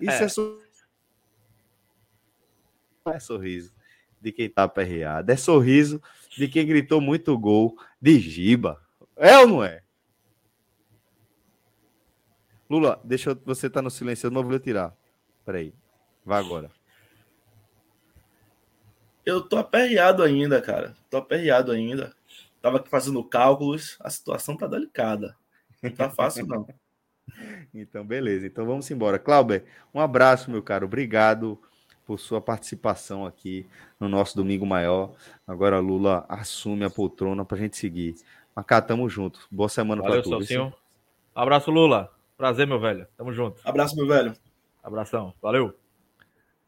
[SPEAKER 1] isso é, sorriso. Não é sorriso de quem tá aperreado. É sorriso de quem gritou muito gol de Giba. É ou não é? Lula, deixa eu, você tá no silêncio, eu não vou tirar. Peraí. Vai agora.
[SPEAKER 3] Eu tô aperreado ainda, cara. Tô aperreado ainda. Tava aqui fazendo cálculos. A situação tá delicada. Não tá fácil, não.
[SPEAKER 1] Então, beleza. Então vamos embora. Clauber, um abraço, meu caro. Obrigado por sua participação aqui no nosso Domingo Maior. Agora Lula assume a poltrona para a gente seguir. Mas cá, tamo junto. Boa semana para todos.
[SPEAKER 2] Celcinho. Abraço, Lula. Prazer, meu velho. Tamo junto.
[SPEAKER 3] Abraço, meu velho.
[SPEAKER 2] Abração. Valeu.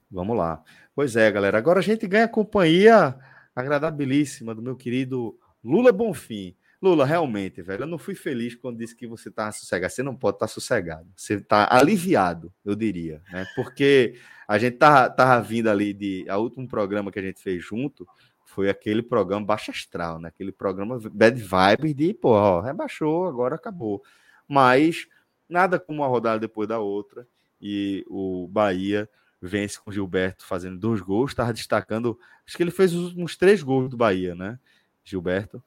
[SPEAKER 1] Vamos lá. Pois é, galera. Agora a gente ganha a companhia agradabilíssima do meu querido Lula Bonfim. Lula, realmente, velho, eu não fui feliz quando disse que você estava sossegado. Você não pode estar tá sossegado. Você está aliviado, eu diria, né? Porque a gente tava, tava vindo ali de. A último programa que a gente fez junto foi aquele programa Baixa Astral, né? Aquele programa Bad Vibes de, pô, ó, rebaixou, agora acabou. Mas nada como uma rodada depois da outra. E o Bahia vence com o Gilberto fazendo dois gols. Estava destacando. Acho que ele fez os últimos três gols do Bahia, né? Gilberto.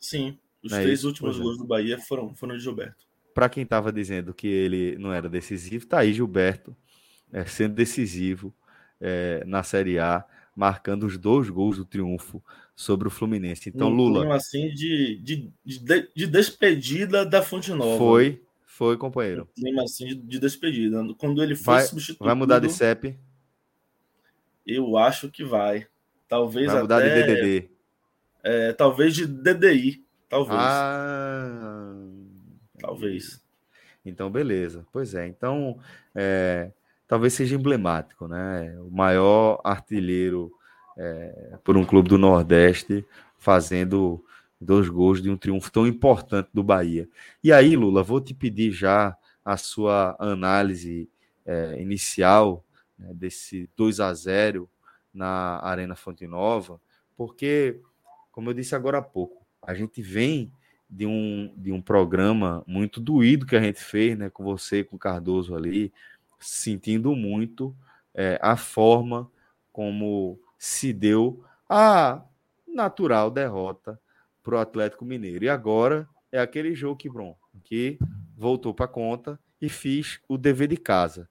[SPEAKER 3] Sim. Os é três isso, últimos gols do Bahia foram, foram de Gilberto.
[SPEAKER 1] Para quem estava dizendo que ele não era decisivo, tá aí Gilberto é, sendo decisivo é, na Série A, marcando os dois gols do triunfo sobre o Fluminense. Então, um Lula.
[SPEAKER 3] assim de, de, de, de, despedida da Fonte Nova.
[SPEAKER 1] Foi, foi, companheiro. Um
[SPEAKER 3] clima assim de, de, despedida. Quando ele foi
[SPEAKER 1] vai, substituído. Vai mudar de CEP?
[SPEAKER 3] Eu acho que vai. Talvez
[SPEAKER 1] vai mudar
[SPEAKER 3] até,
[SPEAKER 1] de DDD.
[SPEAKER 3] É, talvez de DDI. Talvez. Ah, talvez.
[SPEAKER 1] Então, beleza. Pois é. Então, é, talvez seja emblemático, né? O maior artilheiro é, por um clube do Nordeste fazendo dois gols de um triunfo tão importante do Bahia. E aí, Lula, vou te pedir já a sua análise é, inicial né, desse 2 a 0 na Arena Fonte Nova, porque, como eu disse agora há pouco, a gente vem de um, de um programa muito doído que a gente fez, né, com você, com o Cardoso ali, sentindo muito é, a forma como se deu a natural derrota para o Atlético Mineiro. E agora é aquele jogo que, bom, que voltou para conta e fiz o dever de casa.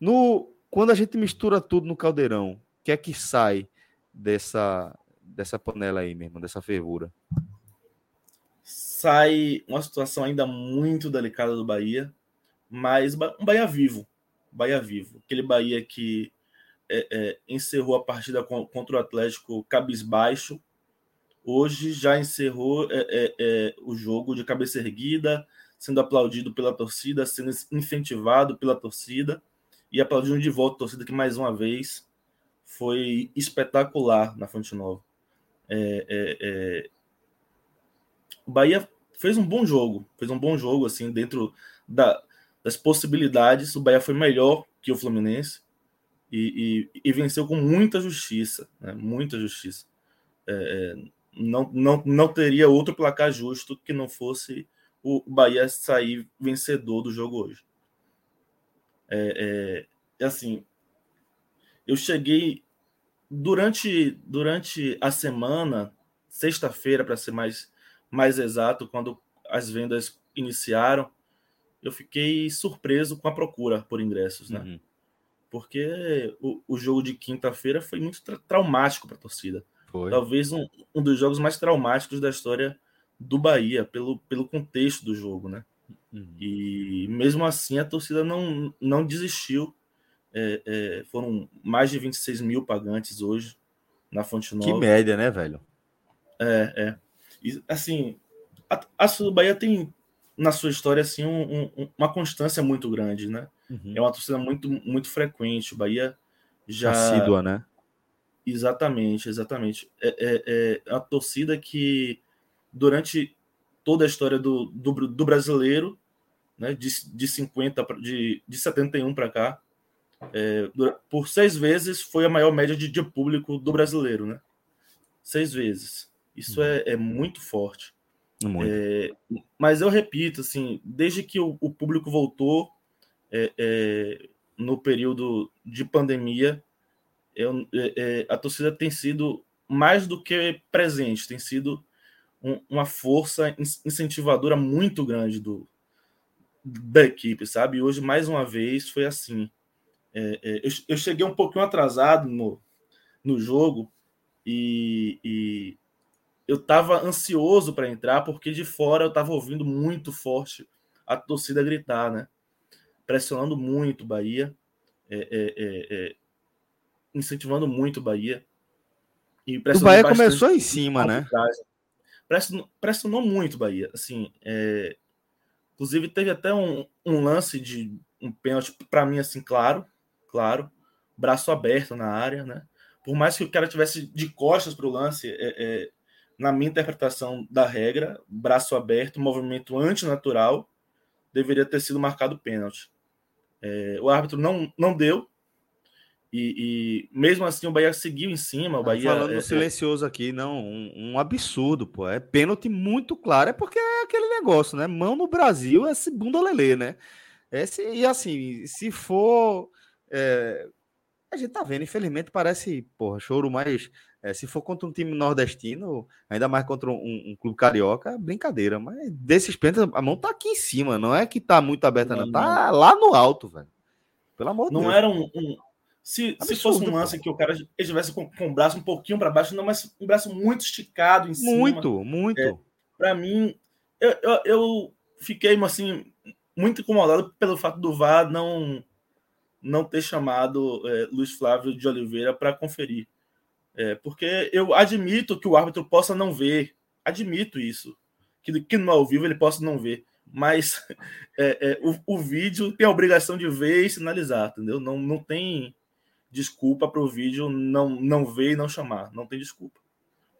[SPEAKER 1] No quando a gente mistura tudo no caldeirão, o que é que sai dessa dessa panela aí mesmo, dessa fervura?
[SPEAKER 3] Sai uma situação ainda muito delicada do Bahia, mas um Bahia vivo. Bahia vivo. Aquele Bahia que é, é, encerrou a partida contra o Atlético cabisbaixo, hoje já encerrou é, é, é, o jogo de cabeça erguida, sendo aplaudido pela torcida, sendo incentivado pela torcida e aplaudindo de volta a torcida que mais uma vez foi espetacular na Fonte Nova. É, é, é, o Bahia fez um bom jogo, fez um bom jogo assim dentro da, das possibilidades. O Bahia foi melhor que o Fluminense e, e, e venceu com muita justiça, né? muita justiça. É, é, não, não, não teria outro placar justo que não fosse o Bahia sair vencedor do jogo hoje. É, é, assim, eu cheguei durante, durante a semana, sexta-feira, para ser mais, mais exato, quando as vendas iniciaram, eu fiquei surpreso com a procura por ingressos, né? Uhum. Porque o, o jogo de quinta-feira foi muito tra traumático para a torcida. Foi. Talvez um, um dos jogos mais traumáticos da história do Bahia, pelo, pelo contexto do jogo, né? Uhum. E mesmo assim a torcida não, não desistiu. É, é, foram mais de 26 mil pagantes hoje na Fonte Nova.
[SPEAKER 1] Que média, né, velho?
[SPEAKER 3] É, é. E, assim, a, a do Bahia tem na sua história assim um, um, uma constância muito grande, né? Uhum. É uma torcida muito muito frequente. O Bahia já
[SPEAKER 1] assídua, né?
[SPEAKER 3] Exatamente, exatamente. É, é, é a torcida que durante toda a história do, do, do brasileiro, né, de, de 50 de, de 71 para cá, é, por seis vezes foi a maior média de, de público do brasileiro, né? Seis vezes. Isso uhum. é, é muito forte. Muito. É, mas eu repito, assim, desde que o, o público voltou é, é, no período de pandemia, eu, é, é, a torcida tem sido mais do que presente, tem sido um, uma força incentivadora muito grande do, da equipe, sabe? E hoje, mais uma vez, foi assim. É, eu, eu, cheguei um pouquinho atrasado no, no jogo e, e eu estava ansioso para entrar, porque de fora eu estava ouvindo muito forte a torcida gritar, né? Pressionando muito o Bahia, é, é, é, é incentivando muito o Bahia.
[SPEAKER 1] E o Bahia começou em cima, né?
[SPEAKER 3] Pressionou, pressionou muito o Bahia. Assim, é, inclusive teve até um, um lance de um pênalti, para mim, assim, claro, claro, braço aberto na área, né? Por mais que o cara tivesse de costas para o lance, é, é, na minha interpretação da regra, braço aberto, movimento antinatural, deveria ter sido marcado pênalti. É, o árbitro não, não deu, e, e, mesmo assim o Bahia seguiu em cima. O tá Bahia,
[SPEAKER 1] falando é, é, silencioso aqui, não, um, um, absurdo, pô. É pênalti muito claro, é porque é aquele negócio, né? Mão no Brasil é segunda lelê, né? Esse, e assim, se for. É, a gente tá vendo, infelizmente, parece, porra, choro, mas é, se for contra um time nordestino, ainda mais contra um, um clube carioca, é brincadeira. Mas desses pênaltis, a mão tá aqui em cima, não é que tá muito aberta, não. não. Tá lá no alto, velho. Pelo amor de
[SPEAKER 3] Deus. Não era um, um. se, Absurdo, se fosse um lance pô. que o cara estivesse com, com o braço um pouquinho para baixo, não, mas um braço muito esticado em
[SPEAKER 1] cima. Muito, muito. É,
[SPEAKER 3] para mim, eu, eu, eu fiquei assim, muito incomodado pelo fato do VAR não, não ter chamado é, Luiz Flávio de Oliveira para conferir. É, porque eu admito que o árbitro possa não ver, admito isso, que, que no ao vivo ele possa não ver, mas é, é, o, o, vídeo tem a obrigação de ver e sinalizar, entendeu? Não, não tem desculpa para o vídeo não, não ver e não chamar, não tem desculpa.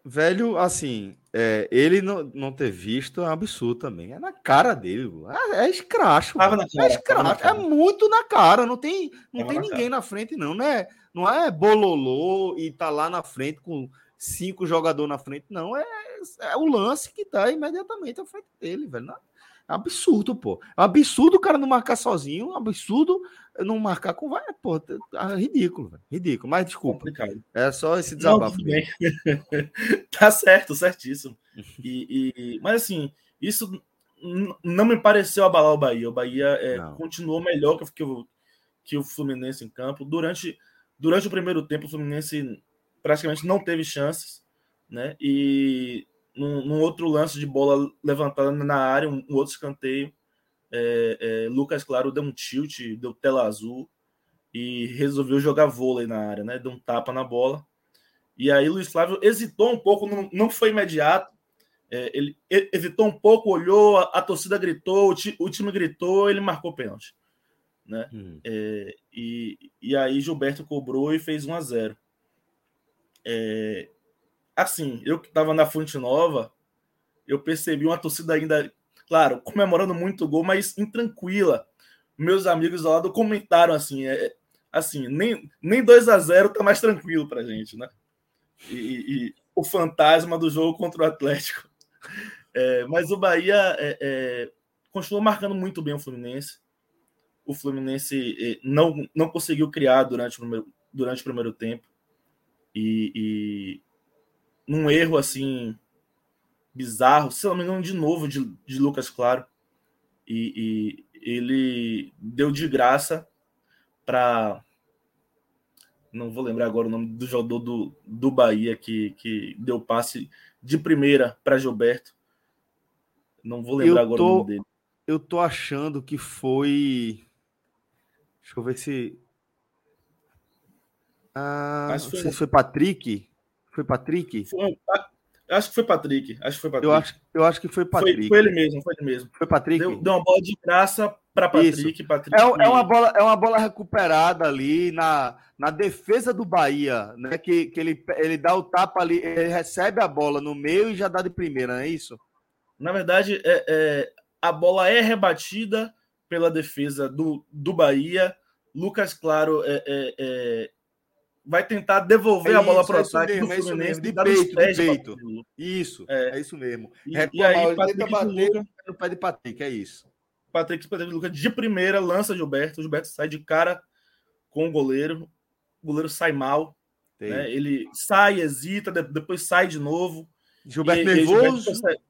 [SPEAKER 1] Velho, assim, é, ele não, não ter visto é um absurdo também. É na cara dele. É, é escracho. Na cara, é escracho. É muito na cara. Não tem, não tem na ninguém cara. na frente, não. Não é, não é bololô e tá lá na frente com cinco jogadores na frente. Não, é, é o lance que tá imediatamente à frente dele, velho. Não, é absurdo, pô. É absurdo o cara não marcar sozinho, é absurdo não marcar com vai, pô, é ridículo, velho. ridículo. Mas desculpa. É só esse desabafo.
[SPEAKER 3] Não, tá certo, certíssimo. E, e, mas assim, isso não me pareceu abalar o Bahia. O Bahia é, continuou melhor que, que, o, que o Fluminense em campo. Durante, durante o primeiro tempo, o Fluminense praticamente não teve chances, né? E num, num, outro lance de bola levantada na área, um, um outro escanteio. É, é, Lucas Claro deu um tilt, deu tela azul e resolveu jogar vôlei na área, né? Deu um tapa na bola. E aí Luiz Flávio hesitou um pouco, não, não foi imediato. É, ele hesitou um pouco, olhou, a, a torcida gritou, o, ti, o, time gritou, ele marcou pênalti. Né? Hum. É, e, e aí Gilberto cobrou e fez 1 a 0 é, assim, eu que estava na Fonte Nova, eu percebi uma torcida ainda, claro, comemorando muito o gol, mas intranquila. Meus amigos lá do comentaram assim, é, assim, nem, nem 2 a 0 tá mais tranquilo pra gente, né? E, e, o fantasma do jogo contra o Atlético. É, mas o Bahia é, é, continuou marcando muito bem o Fluminense. O Fluminense é, não, não conseguiu criar durante o primeiro, durante o primeiro tempo. E, e num erro assim bizarro, se não me engano, de novo de, de Lucas Claro. E, e ele deu de graça para não vou lembrar agora o nome do jogador do, do Bahia que, que deu passe de primeira para Gilberto. Não vou lembrar agora o nome dele.
[SPEAKER 1] Eu tô achando que foi. Deixa eu ver se. Ah, foi... não sei se foi Patrick. Foi Patrick? Foi,
[SPEAKER 3] acho que foi Patrick. Acho que foi Patrick.
[SPEAKER 1] Eu acho, eu acho que foi Patrick.
[SPEAKER 3] Foi, foi ele mesmo, foi ele mesmo.
[SPEAKER 1] Foi Patrick.
[SPEAKER 3] Deu, deu uma bola de graça para Patrick, Patrick.
[SPEAKER 1] É, é, uma bola, é uma bola recuperada ali na, na defesa do Bahia, né? Que, que ele, ele dá o tapa ali, ele recebe a bola no meio e já dá de primeira, não é isso?
[SPEAKER 3] Na verdade, é, é a bola é rebatida pela defesa do, do Bahia. Lucas Claro é, é, é vai tentar devolver
[SPEAKER 1] é
[SPEAKER 3] a bola
[SPEAKER 1] para o ataque do Fluminense. de peito, de peito. Isso, é, isso mesmo.
[SPEAKER 3] E, e aí, Patrick
[SPEAKER 1] bater no pé de Patrick, é isso.
[SPEAKER 3] Patrick, Patrick Lucas de primeira lança Gilberto, Gilberto sai de cara com o goleiro, o goleiro sai mal, né? ele sai, hesita, depois sai de novo.
[SPEAKER 1] Gilberto e, nervoso. Gilberto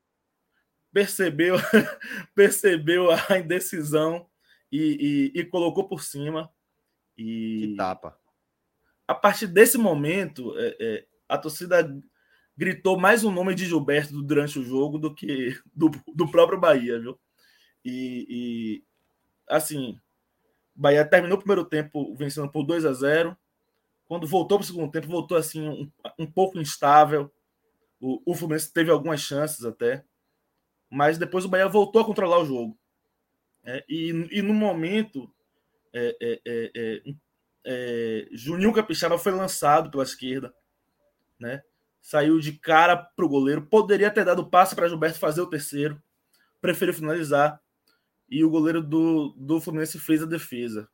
[SPEAKER 3] percebeu, percebeu a indecisão e, e, e, colocou por cima. E
[SPEAKER 1] que tapa.
[SPEAKER 3] A partir desse momento, é, é, a torcida gritou mais o nome de Gilberto durante o jogo do que do, do próprio Bahia, viu? E, e assim, Bahia terminou o primeiro tempo vencendo por 2 a 0 Quando voltou para o segundo tempo, voltou assim um, um pouco instável. O, o Fluminense teve algumas chances até, mas depois o Bahia voltou a controlar o jogo. É, e, e no momento, é, é, é, é, é Juninho Capixaba foi lançado pela esquerda, né? Saiu de cara para o goleiro, poderia ter dado passe para Gilberto fazer o terceiro, preferiu finalizar e o goleiro do, do Fluminense fez a defesa.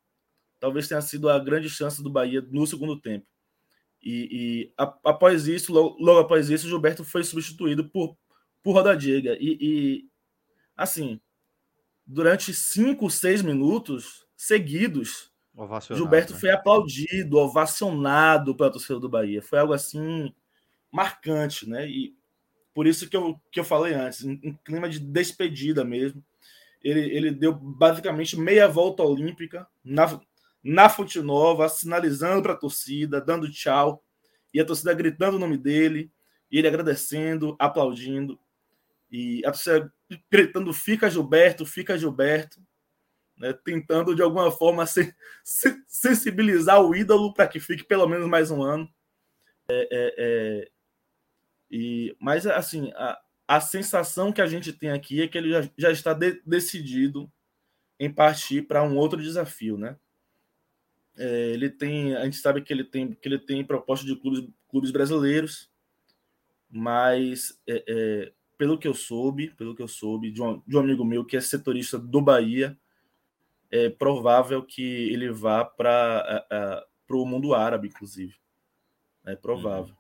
[SPEAKER 3] Talvez tenha sido a grande chance do Bahia no segundo tempo. E, e após isso, logo, logo, após isso, Gilberto foi substituído por, por Roda Diega. E, e, assim, durante cinco, seis minutos seguidos, Gilberto né? foi aplaudido, ovacionado pela torcida do Bahia. Foi algo assim marcante, né? E por isso que eu, que eu falei antes, em, em clima de despedida mesmo ele, ele deu basicamente meia volta olímpica na, na Fonte Nova, sinalizando para a torcida, dando tchau, e a torcida gritando o nome dele, e ele agradecendo, aplaudindo, e a torcida gritando: fica Gilberto, fica Gilberto, né, tentando de alguma forma se, se, sensibilizar o ídolo para que fique pelo menos mais um ano. É, é, é, e, mas, assim, a, a sensação que a gente tem aqui é que ele já, já está de, decidido em partir para um outro desafio, né? É, ele tem, a gente sabe que ele tem, que ele tem proposta de clubes, clubes brasileiros, mas é, é, pelo que eu soube, pelo que eu soube de um, de um amigo meu que é setorista do Bahia, é provável que ele vá para o mundo árabe, inclusive. É provável.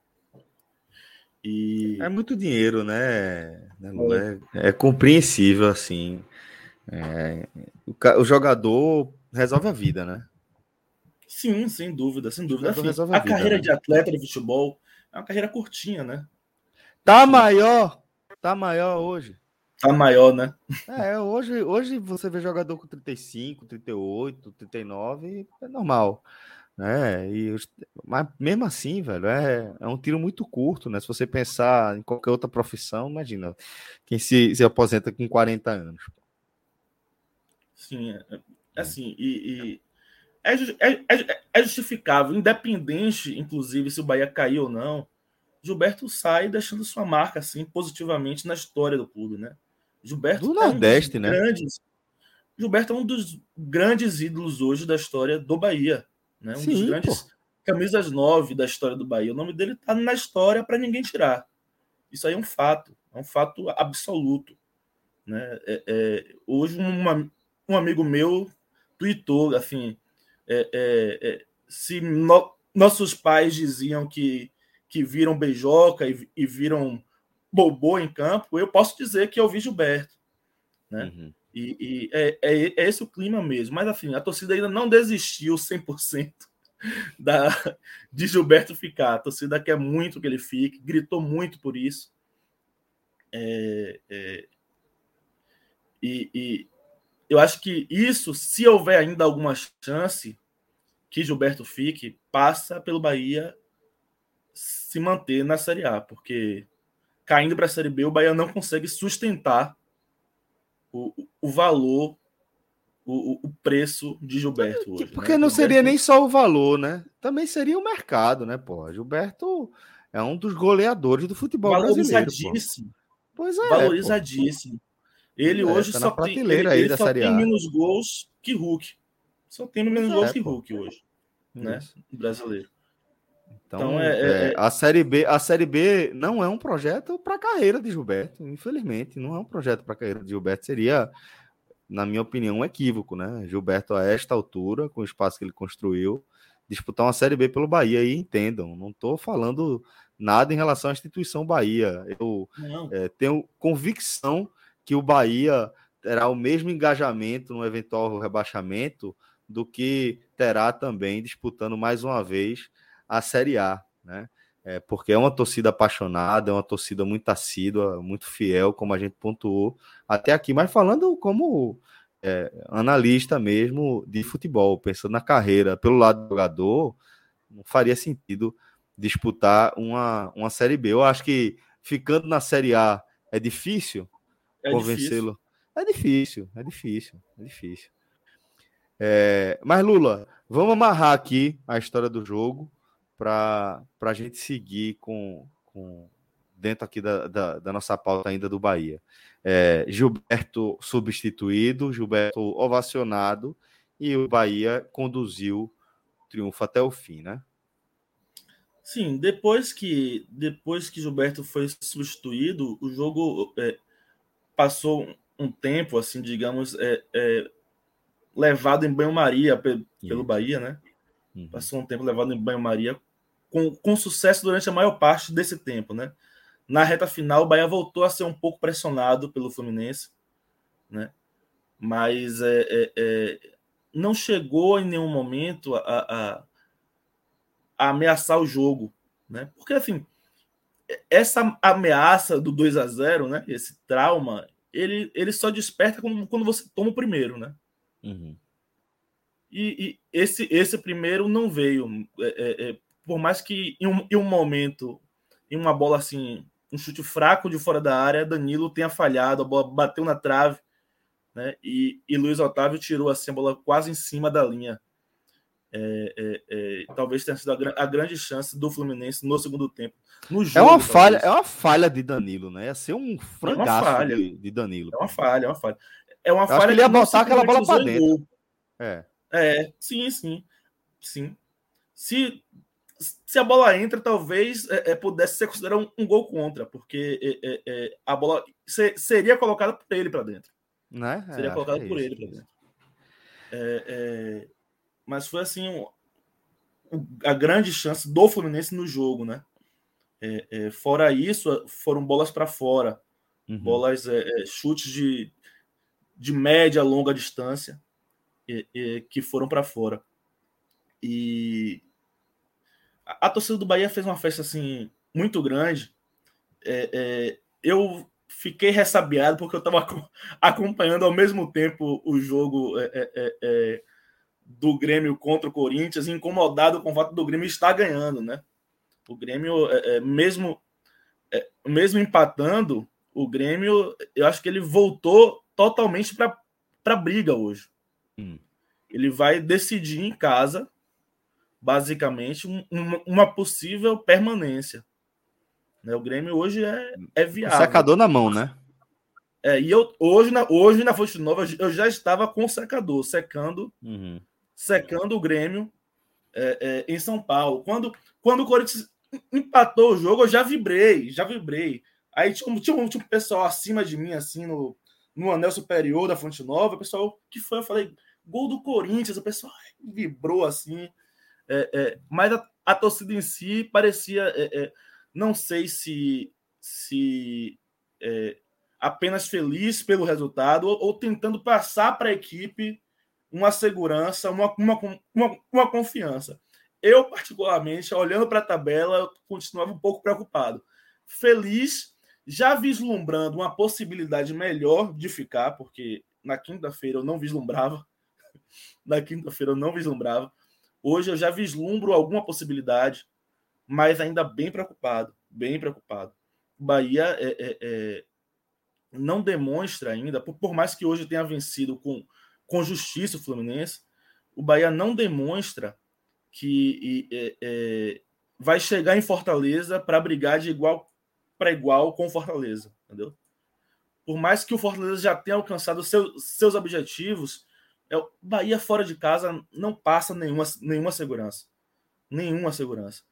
[SPEAKER 1] E... É muito dinheiro, né? É, é compreensível, assim. É, o, o, jogador resolve a vida, né?
[SPEAKER 3] Sim, sem dúvida, sem dúvida. Assim, a, a vida, carreira né? de atleta de futebol é uma carreira curtinha, né?
[SPEAKER 1] Tá maior, tá maior hoje.
[SPEAKER 3] Tá maior, né?
[SPEAKER 1] É, hoje, hoje você vê jogador com 35, 38, 39, é normal né? E, mas mesmo assim, velho, é, é um tiro muito curto, né? Se você pensar em qualquer outra profissão, imagina quem se, se aposenta com 40 anos.
[SPEAKER 3] Sim, é, é, é assim, e, e é, é, é, é, justificável, independente, inclusive, se o Bahia cair ou não. Gilberto sai deixando sua marca assim positivamente na história do clube, né? Gilberto
[SPEAKER 1] do Nordeste, um né?
[SPEAKER 3] Grandes, Gilberto é um dos grandes ídolos hoje da história do Bahia. Né? Um Sim, dos grandes pô. camisas nove da história do Bahia. O nome dele está na história para ninguém tirar. Isso aí é um fato, é um fato absoluto. Né? É, é, hoje uma, um amigo meu tweetou assim: é, é, é se no, nossos pais diziam que, que viram beijoca e, e, viram bobô em campo, eu posso dizer que eu vi Gilberto. Né? Uhum. E, e é, é, é, esse o clima mesmo. Mas, assim, a torcida ainda não desistiu 100% da, de Gilberto ficar. A torcida quer muito que ele fique, gritou muito por isso. É, é, e, e, eu acho que isso, se houver ainda alguma chance que Gilberto fique, passa pelo Bahia se manter na Série A, porque caindo para a Série B, o Bahia não consegue sustentar o, o valor o, o preço de Gilberto
[SPEAKER 1] hoje. Porque né? não seria Gilberto... nem só o valor, né? Também seria o mercado, né, pô? Gilberto é um dos goleadores do futebol
[SPEAKER 3] Valorizadíssimo.
[SPEAKER 1] Pô. Pois é.
[SPEAKER 3] Valorizadíssimo. Pô. Ele é, hoje tá só tem, ele, ele só tem menos gols que Hulk. Só tem menos é, gols que Hulk hoje, né? Brasileiro.
[SPEAKER 1] Então, então é, é, é, a série B, a série B não é um projeto para a carreira de Gilberto, infelizmente, não é um projeto para a carreira de Gilberto. Seria na minha opinião, um equívoco, né? Gilberto, a esta altura, com o espaço que ele construiu, disputar uma Série B pelo Bahia. E entendam, não estou falando nada em relação à instituição Bahia. Eu é, tenho convicção que o Bahia terá o mesmo engajamento no eventual rebaixamento do que terá também disputando mais uma vez a Série A, né? é, porque é uma torcida apaixonada, é uma torcida muito assídua, muito fiel, como a gente pontuou até aqui, mas falando como é, analista mesmo de futebol, pensando na carreira pelo lado do jogador, não faria sentido disputar uma, uma Série B. Eu acho que ficando na Série A é difícil é convencê-lo. É difícil, é difícil, é difícil. É, mas Lula, vamos amarrar aqui a história do jogo para a gente seguir com, com dentro aqui da, da, da, nossa pauta ainda do Bahia. É, Gilberto substituído, Gilberto ovacionado e o Bahia conduziu o triunfo até o fim, né?
[SPEAKER 3] Sim, depois que depois que Gilberto foi substituído, o jogo é, passou um tempo, assim, digamos, é, é levado em banho-maria pelo. Bahia, né? Uhum. Passou um tempo levado em banho-maria com, com sucesso durante a maior parte desse tempo, né? Na reta final, o Bahia voltou a ser um pouco pressionado pelo Fluminense, né? Mas é, é, é não chegou em nenhum momento a, a, a, ameaçar o jogo, né? Porque assim, essa ameaça do 2 a 0 né? Esse trauma, ele, ele só desperta quando, quando você toma o primeiro, né? Uhum. E, e, esse, esse primeiro não veio. É, é, é, por mais que em um, em um, momento, em uma bola assim, um chute fraco de fora da área, Danilo tenha falhado, a bola bateu na trave, né? E, e Luiz Otávio tirou assim, a bola quase em cima da linha. É, é, é, talvez tenha sido a, a, grande chance do Fluminense no segundo tempo. No
[SPEAKER 1] jogo, é uma falha, é uma falha de Danilo, né? Ia ser um frangaço de, de, Danilo.
[SPEAKER 3] É uma falha, é uma falha. É uma falha.
[SPEAKER 1] que ele ia botar aquela bola para dentro.
[SPEAKER 3] É. É, sim, sim. Sim. Se, se a bola entra, talvez é, é pudesse ser considerado um, um gol contra, porque é, é, é a bola ser, seria colocada por ele para dentro.
[SPEAKER 1] Né?
[SPEAKER 3] Seria colocada por isso, ele para dentro. mas foi assim um, a grande chance do Fluminense no jogo, né? fora isso, foram bolas para fora, uhum. bolas, chutes de, de média, longa distância e, e, que foram para fora. E a, torcida do Bahia fez uma festa assim muito grande. É, é, eu fiquei ressabiado porque eu estava acompanhando ao mesmo tempo o jogo é, é, é, é, do Grêmio contra o Corinthians, incomodado com o fato do Grêmio estar ganhando, né? O Grêmio, mesmo mesmo empatando, o Grêmio, eu acho que ele voltou totalmente para a briga hoje. Hum. Ele vai decidir em casa, basicamente, um, uma possível permanência. Né? O Grêmio hoje é, é viável.
[SPEAKER 1] secador na mão, né?
[SPEAKER 3] É, e eu hoje na, hoje na Fonte Nova eu já estava com o secador, secando, uhum. secando o Grêmio é, é, em São Paulo. Quando, quando o Corinthians empatou o jogo, eu já vibrei, já vibrei. Aí tinha, tinha, tinha um pessoal acima de mim, assim, no, no anel superior da Fonte Nova. O pessoal, que foi? Eu falei, gol do Corinthians. O pessoal vibrou assim. É, é, mas a, a, torcida em si parecia, é, é não sei se, se é, apenas feliz pelo resultado ou, ou tentando passar para a equipe uma segurança, uma, uma, uma, uma, confiança. eu, particularmente, olhando para a tabela, continuava um pouco preocupado. Feliz, já vislumbrando uma possibilidade melhor de ficar, porque na quinta-feira eu não vislumbrava. na quinta-feira eu não vislumbrava. Hoje eu já vislumbro alguma possibilidade, mas ainda bem preocupado, bem preocupado. Bahia é, é, é, não demonstra ainda, por, por, mais que hoje tenha vencido com, com justiça o Fluminense, o Bahia não demonstra que é, é, vai chegar em Fortaleza para brigar de igual para igual com Fortaleza, entendeu? Por mais que o Fortaleza já tenha alcançado seu, seus objetivos, é, o Bahia fora de casa não passa nenhuma, nenhuma segurança. Nenhuma segurança.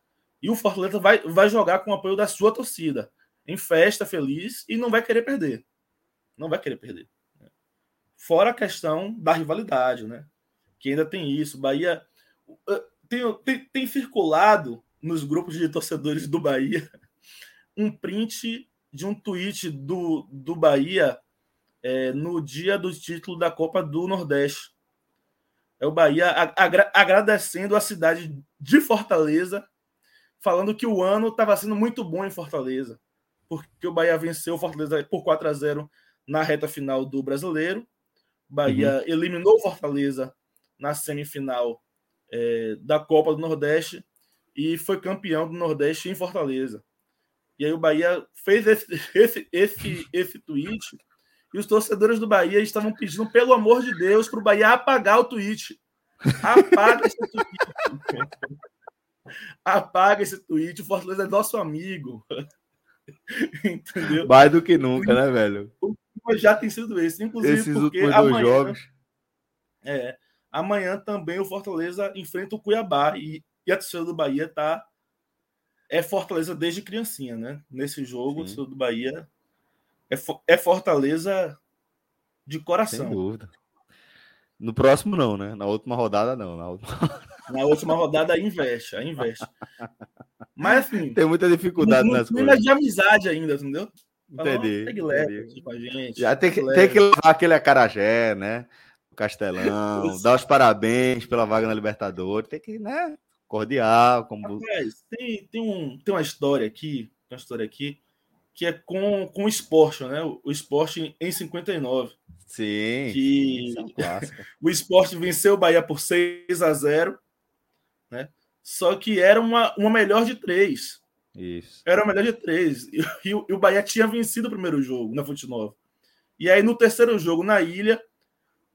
[SPEAKER 3] E o Fortaleza vai, vai jogar com o apoio da sua torcida, em festa, feliz, e não vai querer perder. Não vai querer perder. Fora a questão da rivalidade, né? Que ainda tem isso. Bahia tem, tem, tem circulado nos grupos de torcedores do Bahia um print de um tweet do, do Bahia é, no dia do título da Copa do Nordeste. É o Bahia agra agradecendo a cidade de Fortaleza, falando que o ano estava sendo muito bom em Fortaleza, porque o Bahia venceu o Fortaleza por 4 a 0 na reta final do Brasileiro. Bahia uhum. eliminou Fortaleza na semifinal é, da Copa do Nordeste e foi campeão do Nordeste em Fortaleza. E aí o Bahia fez esse, esse, esse, esse tweet e os torcedores do Bahia estavam pedindo, pelo amor de Deus, para o Bahia apagar o tweet. Apaga esse tweet. Apaga esse tweet. O Fortaleza é nosso amigo.
[SPEAKER 1] Entendeu? Mais do que nunca, né, velho?
[SPEAKER 3] Já tem sido esse. Inclusive, Esses porque amanhã, jogos. É, Amanhã também o Fortaleza enfrenta o Cuiabá e, e a torcida do Bahia tá é Fortaleza desde criancinha, né? Nesse jogo, Sim. do Bahia é, é Fortaleza de coração. Sem dúvida.
[SPEAKER 1] No próximo não, né? Na última rodada não. Na última,
[SPEAKER 3] na última rodada investe, a investe. Mas assim,
[SPEAKER 1] tem muita dificuldade
[SPEAKER 3] nas coisas. de amizade ainda, entendeu?
[SPEAKER 1] Entendi. Tem que levar com a gente. Já tem que, tem que levar aquele acarajé, né? Castelão, dar os parabéns pela vaga na Libertadores, tem que, né? Cordial, como.
[SPEAKER 3] Rapaz, tem, tem, um, tem uma história aqui, uma história aqui, que é com, com o esporte, né? O, esporte em 59.
[SPEAKER 1] Sim.
[SPEAKER 3] Que é o esporte venceu o Bahia por 6 a 0 né? Só que era uma, uma melhor de três.
[SPEAKER 1] Isso.
[SPEAKER 3] Era uma melhor de três. E, e, e o Bahia tinha vencido o primeiro jogo na Fonte Nova. E aí, no terceiro jogo, na ilha,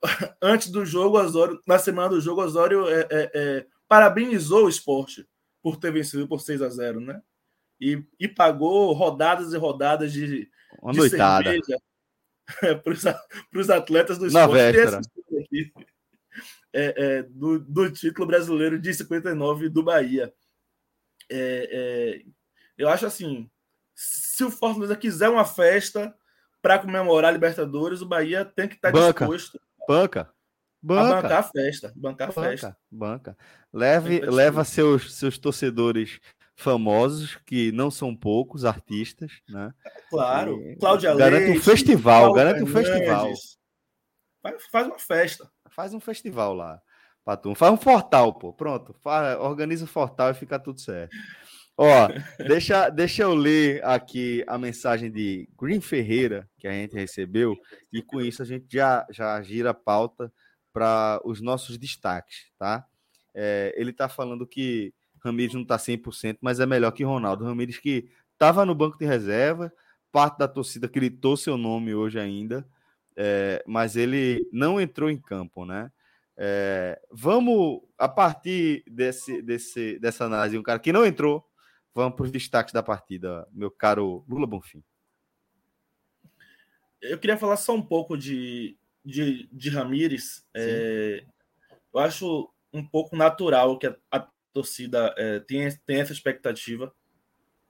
[SPEAKER 3] antes do jogo, Osório, na semana do jogo, Osório é, é, é, parabenizou o esporte por ter vencido por 6 a 0 né? E, e pagou rodadas e rodadas de,
[SPEAKER 1] Uma de noitada. cerveja
[SPEAKER 3] para os atletas do esporte. Aqui, é, é, do, do, título brasileiro de 59 do Bahia. É, é, eu acho assim: se o Fortaleza quiser uma festa para comemorar a Libertadores, o Bahia tem que estar tá disposto
[SPEAKER 1] Banca.
[SPEAKER 3] Banca. A bancar a festa. Bancar a
[SPEAKER 1] banca,
[SPEAKER 3] festa.
[SPEAKER 1] Banca. Leve, leva seus, seus torcedores famosos, que não são poucos artistas, né?
[SPEAKER 3] Claro. E, Cláudia
[SPEAKER 1] Garante Leite, um festival, garante um festival.
[SPEAKER 3] Faz, faz uma festa.
[SPEAKER 1] Faz um festival lá. Patum. Faz um portal, pô. Pronto. Faz, organiza o portal e fica tudo certo. Ó, deixa, deixa eu ler aqui a mensagem de Green Ferreira que a gente recebeu, e com isso a gente já, já gira a pauta para os nossos destaques, tá? É, ele está falando que Ramires não está 100%, mas é melhor que Ronaldo. Ramires que estava no banco de reserva, parte da torcida gritou seu nome hoje ainda, é, mas ele não entrou em campo, né? É, vamos, a partir desse, desse, dessa análise, um cara que não entrou, Vamos para os destaques da partida, meu caro Lula Bonfim.
[SPEAKER 3] Eu queria falar só um pouco de, de, de Ramires. É, eu acho um pouco natural que a, a torcida é, tenha, tenha essa expectativa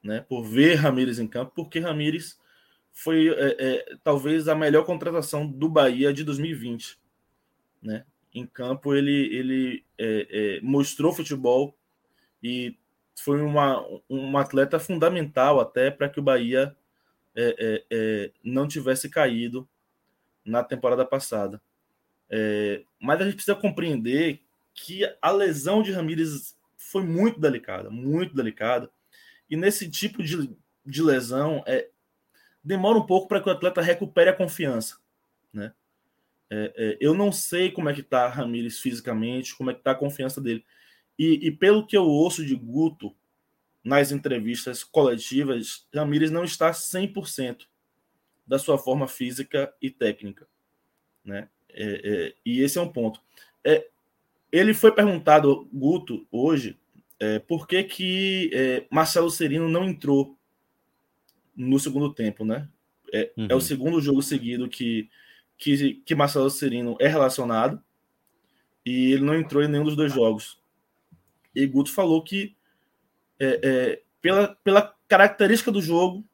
[SPEAKER 3] né, por ver Ramires em campo, porque Ramires foi é, é, talvez a melhor contratação do Bahia de 2020. Né? Em campo, ele, ele é, é, mostrou futebol e foi uma, um atleta fundamental até para que o Bahia é, é, não tivesse caído na temporada passada. É, mas a gente precisa compreender que a lesão de Ramires foi muito delicada, muito delicada. E nesse tipo de, de lesão, é, demora um pouco para que o atleta recupere a confiança, né? É, é, eu não sei como é que está Ramires fisicamente, como é que está a confiança dele. E, e, pelo que eu ouço de Guto nas entrevistas coletivas, Ramires não está 100% da sua forma física e técnica. Né? É, é, e esse é um ponto. É, ele foi perguntado, Guto, hoje, é, por que, que é, Marcelo Serino não entrou no segundo tempo, né? É, uhum. é, o uhum. segundo jogo seguido que, que, que Marcelo Serino é relacionado e ele não entrou em nenhum dos dois jogos. E Guto falou que é, pela, pela característica do jogo,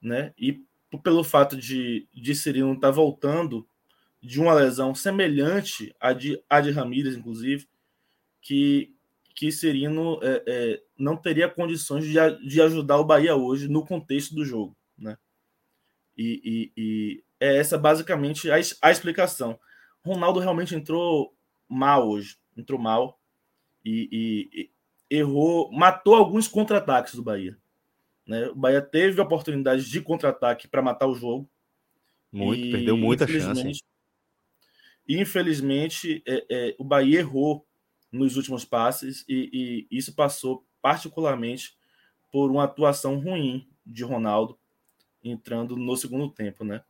[SPEAKER 3] né? E pelo fato de, de Serino estar tá voltando de uma lesão semelhante à de, à de Ramírez, inclusive, que, que Serino é, é, não teria condições de, de ajudar o Bahia hoje no contexto do jogo. Né? E, e, e é essa basicamente a, a explicação. Ronaldo realmente entrou mal hoje, entrou mal e, e, e errou, matou alguns contra-ataques do Bahia. Né? O Bahia teve oportunidades de contra-ataque para matar o jogo.
[SPEAKER 1] Muito, e, perdeu muita chance.
[SPEAKER 3] Infelizmente é, é, o Bahia errou nos últimos passes e, e, isso passou particularmente por uma atuação ruim de Ronaldo entrando no segundo tempo, né?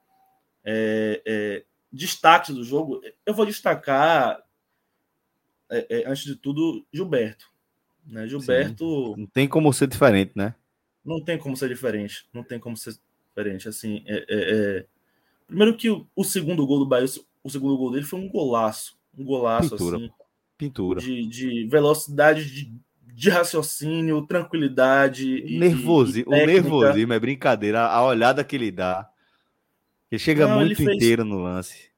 [SPEAKER 3] É, é destaques do jogo, eu vou destacar é, é, antes de tudo Gilberto, né? Gilberto
[SPEAKER 1] Sim. não tem como ser diferente, né?
[SPEAKER 3] Não tem como ser diferente, não tem como ser diferente. Assim, primeiro que o, o segundo gol do Bahia o segundo gol dele foi um golaço. Um golaço
[SPEAKER 1] Pintura.
[SPEAKER 3] assim.
[SPEAKER 1] Pintura.
[SPEAKER 3] De, de velocidade de, de raciocínio, tranquilidade.
[SPEAKER 1] Nervosi, o nervosismo é brincadeira. A olhada que ele dá. Ele chega Não, muito ele fez... inteiro no lance.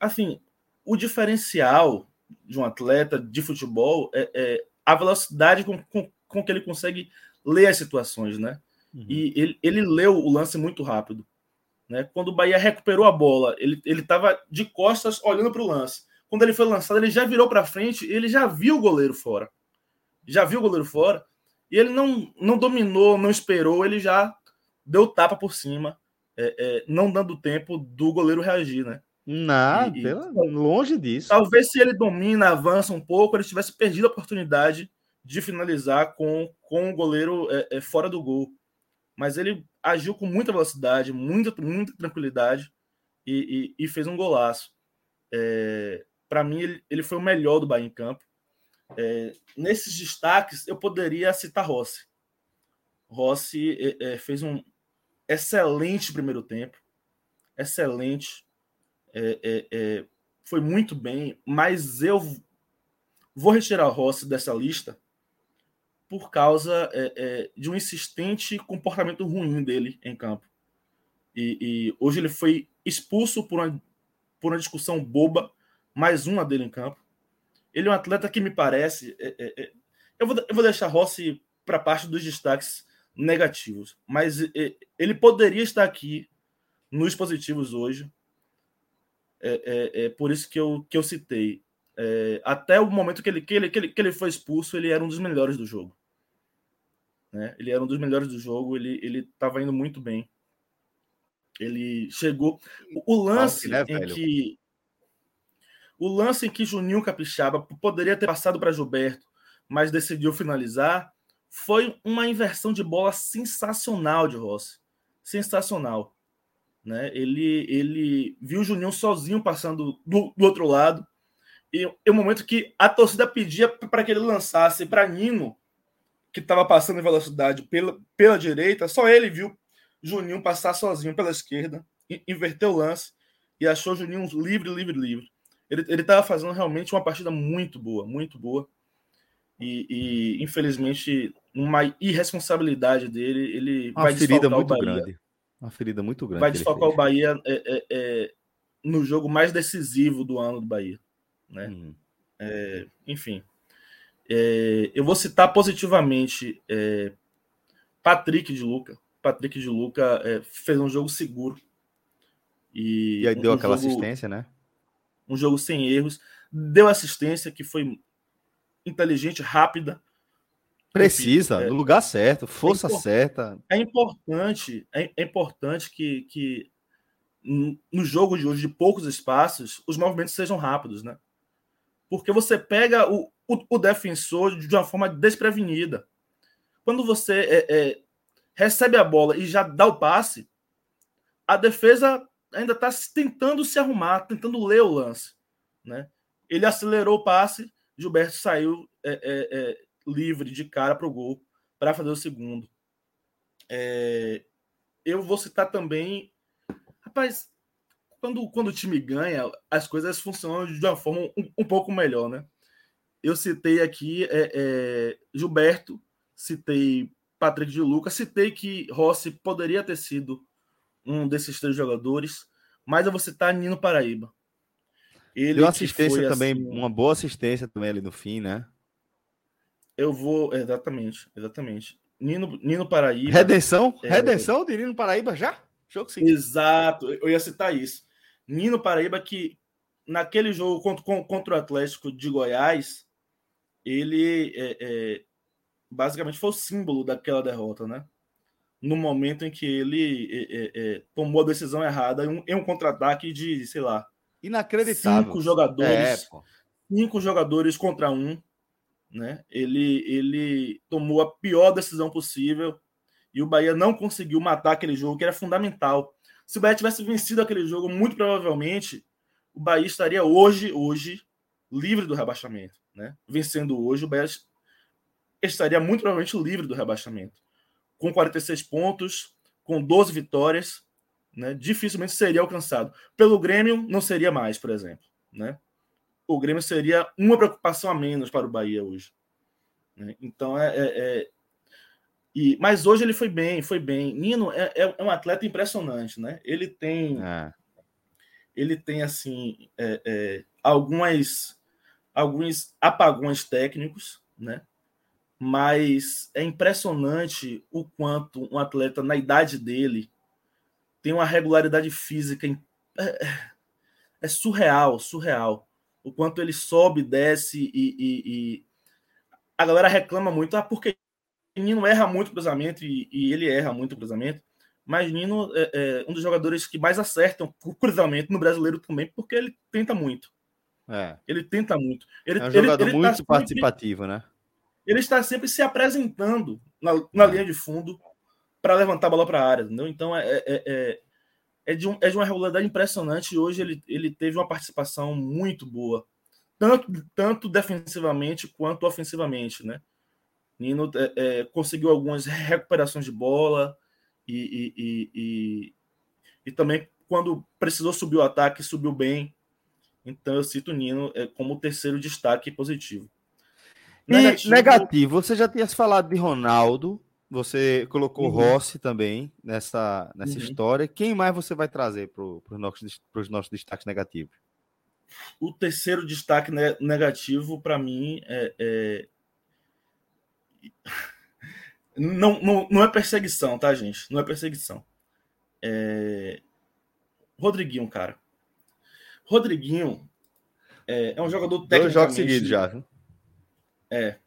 [SPEAKER 3] Assim, o diferencial de um atleta de futebol é, é a velocidade com, com, com, que ele consegue ler as situações, né? Uhum. E ele, ele leu o lance muito rápido. Né? Quando o Bahia recuperou a bola, ele estava de costas olhando para o lance. Quando ele foi lançado, ele já virou para frente ele já viu o goleiro fora. Já viu o goleiro fora. E ele não, não dominou, não esperou, ele já deu tapa por cima, é, é, não dando tempo do goleiro reagir, né?
[SPEAKER 1] Nada, longe disso.
[SPEAKER 3] Talvez se ele domina, avança um pouco, ele tivesse perdido a oportunidade de finalizar com, com o goleiro é, é fora do gol mas ele agiu com muita velocidade, muita, muita tranquilidade e, e, e fez um golaço. É, Para mim, ele, ele foi o melhor do Bahia em campo. É, nesses destaques, eu poderia citar Rossi. Rossi é, é fez um excelente primeiro tempo, excelente, foi muito bem, mas eu vou retirar Rossi dessa lista por causa é, é, de um insistente comportamento ruim dele em campo. E, e, hoje ele foi expulso por uma, por uma discussão boba, mais uma dele em campo. Ele é um atleta que me parece. É, é, é eu, vou, eu vou deixar Rossi para parte dos destaques negativos, mas é, ele poderia estar aqui nos positivos hoje. É, por isso que eu, que eu citei. até o momento que ele, que, ele, que, ele, que ele foi expulso, ele era um dos melhores do jogo. Né? Ele era um dos melhores do jogo, ele ele estava indo muito bem. Ele chegou. O lance né, em que o lance em que Juninho Capixaba poderia ter passado para Gilberto, mas decidiu finalizar, foi uma inversão de bola sensacional de Rossi. Sensacional. Né? Ele, ele viu o Juninho sozinho passando do, do outro lado. E, e o momento que a torcida pedia para que ele lançasse para Nino, que estava passando em velocidade pela, pela direita, só ele viu Juninho passar sozinho pela esquerda, inverteu o lance e achou Juninho livre, livre, livre. Ele estava fazendo realmente uma partida muito boa, muito boa. E, e, infelizmente, uma irresponsabilidade dele, ele
[SPEAKER 1] uma vai ferida muito grande. Uma ferida muito grande.
[SPEAKER 3] Vai desfalcar o Bahia é, é, é, no jogo mais decisivo do ano do Bahia. Né? Hum. enfim. É, eu vou citar positivamente é, Patrick de Luca. Patrick de Luca é, fez um jogo seguro.
[SPEAKER 1] E, e aí deu um aquela jogo, assistência, né?
[SPEAKER 3] Um jogo sem erros. Deu assistência que foi inteligente, rápida.
[SPEAKER 1] Precisa, é, no lugar certo, força é certa.
[SPEAKER 3] É importante, é, é importante que, que no jogo de hoje, de poucos espaços, os movimentos sejam rápidos, né? Porque você pega o, o, o defensor de uma forma desprevenida. Quando você é, é, recebe a bola e já dá o passe, a defesa ainda está tentando se arrumar, tentando ler o lance. Né? Ele acelerou o passe, Gilberto saiu é, é, é livre de cara para o gol para fazer o segundo. É, eu vou citar também. Rapaz, quando, quando o time ganha, as coisas funcionam de uma forma um, um pouco melhor, né? Eu citei aqui é, Gilberto, citei Patrick de Lucas, citei que Rossi poderia ter sido um desses três jogadores, mas eu vou citar Nino Paraíba.
[SPEAKER 1] Ele deu assistência também, assim, uma boa assistência também ali no fim, né?
[SPEAKER 3] Eu vou, exatamente, exatamente. Nino, Nino Paraíba.
[SPEAKER 1] Redenção? É... Redenção de Nino Paraíba já?
[SPEAKER 3] Jogo sim. Exato, eu ia citar isso. Nino Paraíba, que naquele jogo contra, contra o Atlético de Goiás, ele é, é, basicamente foi o símbolo daquela derrota, né? no momento em que ele é, é, é, tomou a decisão errada em um, em um contra-ataque de, sei lá,
[SPEAKER 1] inacreditável.
[SPEAKER 3] Cinco jogadores, é, cinco jogadores contra um, né? Ele, ele tomou a pior decisão possível e o Bahia não conseguiu matar aquele jogo que era fundamental. Se o Bahia tivesse vencido aquele jogo, muito provavelmente o Bahia estaria hoje, hoje livre do rebaixamento, né? Vencendo hoje, o Bahia estaria muito provavelmente livre do rebaixamento com 46 pontos, com 12 vitórias, né, dificilmente seria alcançado. Pelo Grêmio, não seria mais, por exemplo. Né? O Grêmio seria uma preocupação a menos para o Bahia hoje. Né? Então, é, é, é... E, mas hoje ele foi bem, foi bem. Nino é, é, é um atleta impressionante, né? Ele tem, é. ele tem assim é, algumas, alguns apagões técnicos, né? mas é impressionante o quanto um atleta na idade dele tem uma regularidade física é, é surreal, surreal. O quanto ele sobe, desce e, e, e... a galera reclama muito, ah, porque Nino erra muito cruzamento e, e ele erra muito cruzamento, mas Nino é, é, um dos jogadores que mais acertam o cruzamento no brasileiro também, porque ele tenta muito.
[SPEAKER 1] É.
[SPEAKER 3] Ele tenta muito. Ele,
[SPEAKER 1] é um jogador ele, ele tá muito tá participativo, sempre... né?
[SPEAKER 3] ele está sempre se apresentando na, na linha de fundo para levantar a bola para a área, entendeu? Então é, é, é, é, de um, é de uma regularidade impressionante e hoje ele, ele teve uma participação muito boa, tanto, tanto defensivamente quanto ofensivamente, né? Nino é, é conseguiu algumas recuperações de bola e, e, e, e, e também quando precisou subir o ataque, subiu bem. Então eu cito o Nino é, como o terceiro destaque positivo.
[SPEAKER 1] Negativo. negativo, você já tinha falado de Ronaldo, você colocou uhum. Rossi também nessa, nessa uhum. história. Quem mais você vai trazer para os nossos, nossos destaques negativos?
[SPEAKER 3] O terceiro destaque negativo, para mim, é, é... Não, não, não é perseguição, tá, gente? Não é perseguição. É... Rodriguinho, cara. Rodriguinho é, é um jogador
[SPEAKER 1] tecnicamente... Dois jogos seguidos já, viu?
[SPEAKER 3] É.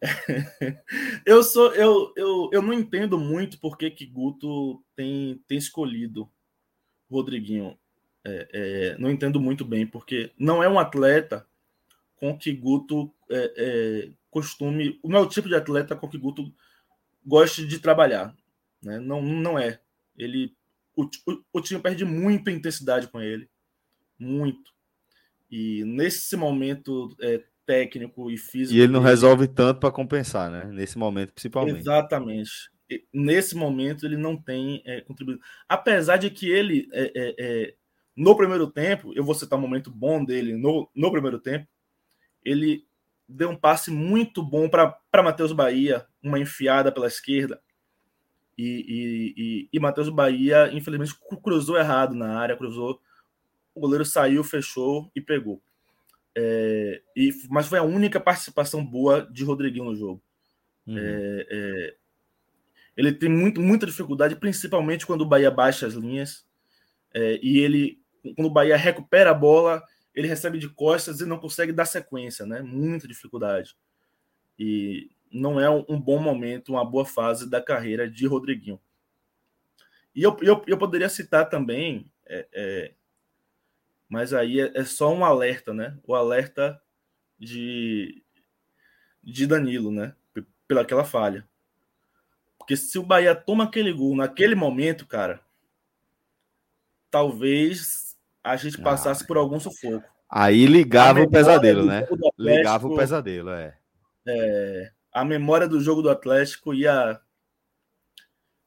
[SPEAKER 3] eu sou eu, eu, eu não entendo muito por que, Guto tem, tem escolhido Rodriguinho. É, é, não entendo muito bem, porque não é um atleta com que Guto é, é costume. Não é o tipo de atleta com que Guto goste de trabalhar. Né? Não, não é. Ele, o, o, o time perde muita intensidade com ele. Muito. E nesse momento é, técnico e físico.
[SPEAKER 1] E ele não dele. resolve tanto para compensar, né? Nesse momento, principalmente.
[SPEAKER 3] Exatamente. Nesse momento, ele não tem é, contribuído. Apesar de que ele, é, é, é, no primeiro tempo, eu vou citar um momento bom dele no, no primeiro tempo, ele deu um passe muito bom para Matheus Bahia, uma enfiada pela esquerda. E, e, e, e Matheus Bahia, infelizmente, cruzou errado na área, cruzou. O goleiro saiu, fechou e pegou. É, e, mas foi a única participação boa de Rodriguinho no jogo. Uhum. É, é, ele tem muito, muita dificuldade, principalmente quando o Bahia baixa as linhas. É, e ele, quando o Bahia recupera a bola, ele recebe de costas e não consegue dar sequência, né? Muita dificuldade. E não é um bom momento, uma boa fase da carreira de Rodriguinho. E eu, eu, eu poderia citar também, é, é, mas aí é, é, só um alerta, né? O alerta de, de Danilo, né? Pelaquela falha. Porque se o Bahia toma aquele gol naquele momento, cara, talvez a gente ah. passasse ah. por algum sufoco.
[SPEAKER 1] Aí ligava o pesadelo, né? ligava o pesadelo, é.
[SPEAKER 3] é. A memória do jogo do Atlético ia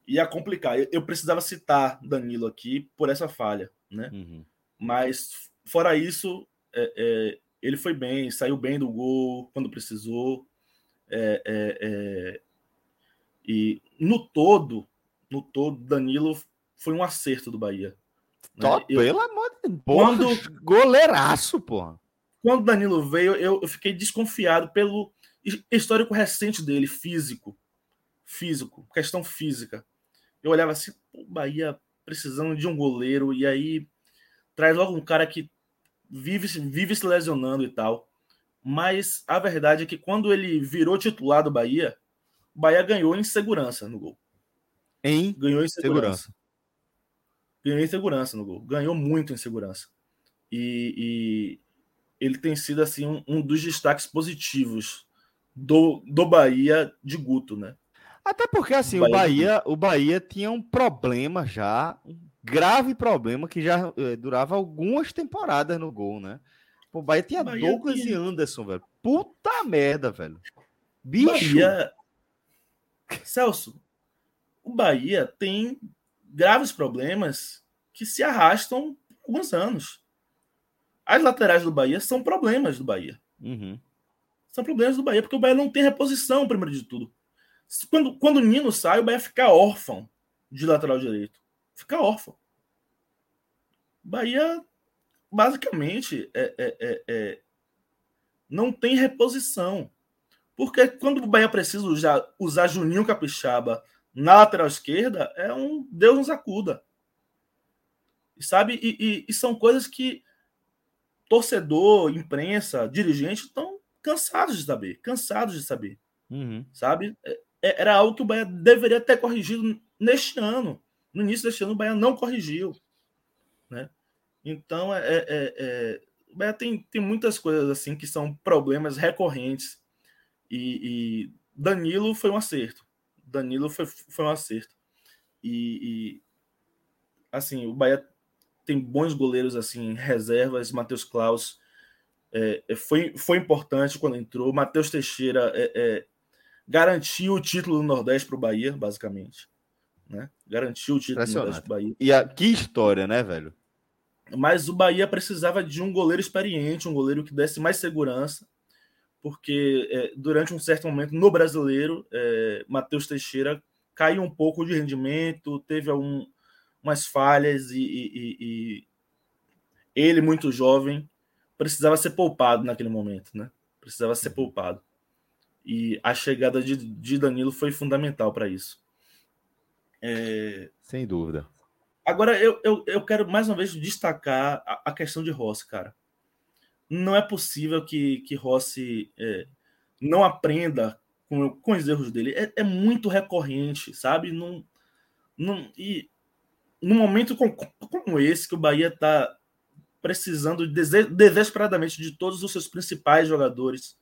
[SPEAKER 3] ia complicar. Eu, eu precisava citar Danilo aqui por essa falha, né? Uhum. Mas fora isso, é, é, ele foi bem, saiu bem do gol quando precisou. É, é, é e no todo, no todo, Danilo foi um acerto do Bahia.
[SPEAKER 1] Né? Eu, pelo amor de Deus. Quando, goleiraço, porra.
[SPEAKER 3] Quando Danilo veio, eu, eu fiquei desconfiado pelo histórico recente dele, físico. Físico, questão física. Eu olhava assim, o Bahia precisando de um goleiro, e aí traz logo um cara que vive, vive se lesionando e tal. Mas a verdade é que quando ele virou titular do Bahia, o Bahia ganhou em segurança no gol.
[SPEAKER 1] Em ganhou em segurança. segurança.
[SPEAKER 3] Ganhou em segurança no gol. Ganhou muito em segurança. E, e ele tem sido assim um, um, dos destaques positivos do, do Bahia de Guto, né?
[SPEAKER 1] Até porque assim, o Bahia, o Bahia, o Bahia tinha um problema já, um grave problema que já eh, durava algumas temporadas no gol, né? O Bahia tinha Bahia Douglas tinha... e Anderson, velho. Puta merda, velho.
[SPEAKER 3] Bicho. Bahia... Celso, o Bahia tem graves problemas que se arrastam alguns anos. As laterais do Bahia são problemas do Bahia. Uhum. São problemas do Bahia, porque o Bahia não tem reposição, primeiro de tudo. Quando, quando o Nino sai, o Bahia fica órfão de lateral direito. Fica órfão. Bahia, basicamente, é, é, é, é, não tem reposição. Porque quando o Bahia precisa usar, usar Juninho Capixaba na lateral esquerda, é um Deus nos acuda. Sabe? E, e, e são coisas que torcedor, imprensa, dirigente estão cansados de saber. Cansados de saber. Uhum. Sabe? É, é, era algo que o Bahia deveria ter corrigido neste ano. No início deste ano, o Bahia não corrigiu. Né? Então, é, é, é, o Bahia tem, tem muitas coisas assim que são problemas recorrentes e, e Danilo foi um acerto. Danilo foi, foi um acerto. E, e, assim, o Bahia tem bons goleiros assim, reservas. Matheus Klaus é, é, foi, foi importante quando entrou. Matheus Teixeira é, é, garantiu o título do Nordeste para o Bahia, basicamente. Né? Garantiu o título do Nordeste para o Bahia.
[SPEAKER 1] E a, que história, né, velho?
[SPEAKER 3] Mas o Bahia precisava de um goleiro experiente, um goleiro que desse mais segurança porque é, durante um certo momento no brasileiro, é, Matheus Teixeira caiu um pouco de rendimento, teve algum, umas falhas e, e, e, ele, muito jovem, precisava ser poupado naquele momento, né? Precisava ser uhum. poupado. E a chegada de, de Danilo foi fundamental para isso.
[SPEAKER 1] É... Sem dúvida.
[SPEAKER 3] Agora, eu, eu, eu quero mais uma vez destacar a, a questão de Rossi, cara não é possível que, que Rossi é, não aprenda com, com os erros dele. É, é muito recorrente, sabe? Não, não, e num momento com, como esse, que o Bahia está precisando desesperadamente de todos os seus principais jogadores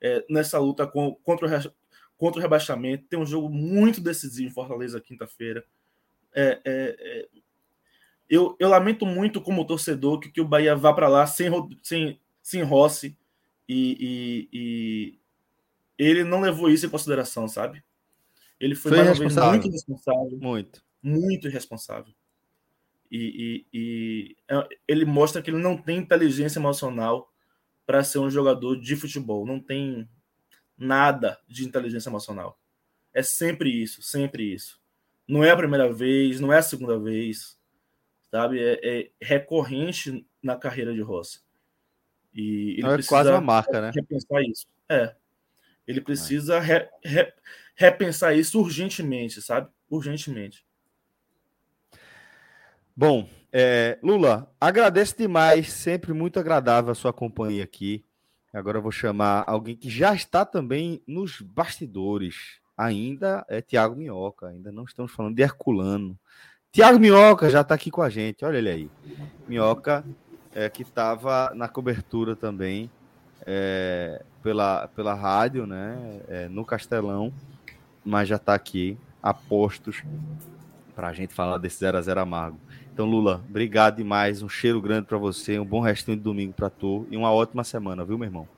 [SPEAKER 3] é, nessa luta com, contra, o, contra o rebaixamento. Tem um jogo muito decisivo em Fortaleza quinta-feira. É, é, é, eu, eu lamento muito como torcedor que, que o Bahia vá para lá sem, sem se enroce e, e, e, ele não levou isso em consideração, sabe? Ele foi, foi mais vez muito responsável.
[SPEAKER 1] Muito.
[SPEAKER 3] Muito irresponsável. E, e, e, é, ele mostra que ele não tem inteligência emocional para ser um jogador de futebol. Não tem nada de inteligência emocional. É sempre isso, sempre isso. Não é a primeira vez, não é a segunda vez, sabe? É, é recorrente na carreira de Rossi. E ele
[SPEAKER 1] é quase uma marca, né?
[SPEAKER 3] Repensar isso. É. Ele precisa re, re, repensar isso urgentemente, sabe? Urgentemente.
[SPEAKER 1] Bom, é, Lula, agradeço demais, sempre muito agradável a sua companhia aqui. Agora eu vou chamar alguém que já está também nos bastidores. Ainda é Tiago Minhoca, ainda não estamos falando de Herculano. Tiago Minhoca já está aqui com a gente, olha ele aí. Minhoca, é, que estava na cobertura também é, pela, pela rádio, né, é, no Castelão, mas já está aqui a postos para a gente falar desse 0 a 0 amargo. Então, Lula, obrigado demais. Um cheiro grande para você, um bom restinho de domingo para tu e uma ótima semana, viu, meu irmão?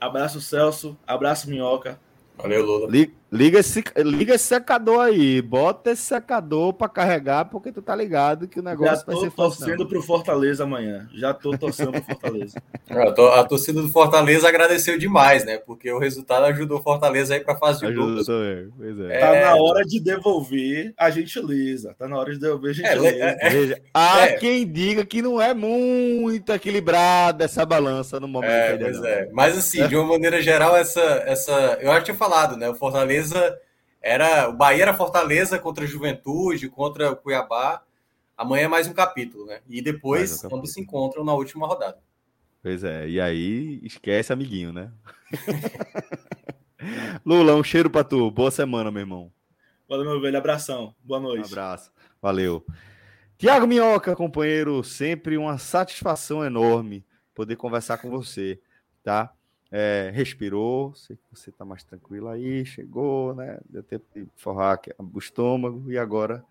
[SPEAKER 3] Abraço, Celso. Abraço, Minhoca.
[SPEAKER 2] Valeu, Lula.
[SPEAKER 1] Liga esse, liga esse secador aí, bota esse secador para carregar, porque tu tá ligado que o negócio Já
[SPEAKER 3] vai
[SPEAKER 1] ser
[SPEAKER 3] torcendo pro Fortaleza amanhã. Já tô torcendo pro Fortaleza.
[SPEAKER 2] a torcida do Fortaleza agradeceu demais, né? Porque o resultado ajudou o Fortaleza aí para fazer o
[SPEAKER 1] gol. Pois é.
[SPEAKER 3] Tá na hora de devolver a gentileza. Tá na hora de devolver a é, gentileza. É,
[SPEAKER 1] é, Há é. quem diga que não é muito equilibrada essa balança no momento.
[SPEAKER 2] É, pois é. Mas assim, de uma maneira geral, essa, essa. Eu já tinha falado, né? O Fortaleza Fortaleza era. O Bahia era Fortaleza contra a Juventude, contra o Cuiabá. Amanhã é mais um capítulo, né? E depois, um quando se encontram na última rodada.
[SPEAKER 1] Pois é, e aí esquece, amiguinho, né? Lula, um cheiro pra tu. Boa semana, meu irmão.
[SPEAKER 3] Valeu, meu velho. Abração. Boa noite.
[SPEAKER 1] Um abraço. Valeu. Tiago Minhoca, companheiro, sempre uma satisfação enorme poder conversar com você, tá? É, respirou, sei que você está mais tranquilo aí, chegou, né? Deu tempo de forrar o estômago e agora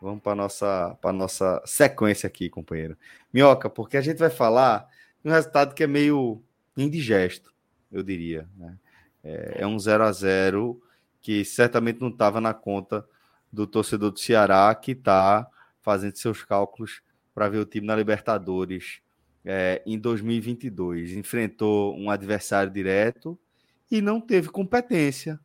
[SPEAKER 1] vamos para nossa para nossa sequência aqui, companheiro. Minhoca, porque a gente vai falar de um resultado que é meio indigesto, eu diria, né? É, é um 0 a 0 que certamente não estava na conta do torcedor do Ceará que está fazendo seus cálculos para ver o time na Libertadores é, em 2022 enfrentou um adversário direto e não teve competência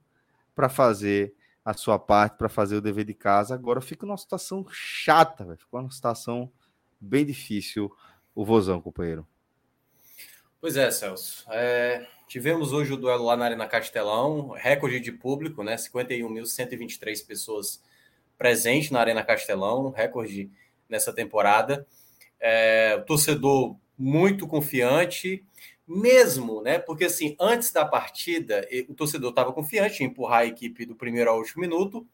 [SPEAKER 1] para fazer a sua parte, para fazer o dever de casa. Agora fica numa situação chata, véio. ficou uma situação bem difícil o Vozão, companheiro.
[SPEAKER 2] Pois é, Celso. É, tivemos hoje o duelo lá na Arena Castelão, recorde de público, né? 51.123 pessoas presentes na Arena Castelão, recorde nessa temporada. É, o torcedor muito confiante, mesmo, né? Porque assim, antes da partida, o torcedor estava confiante em empurrar a equipe do primeiro ao último minuto,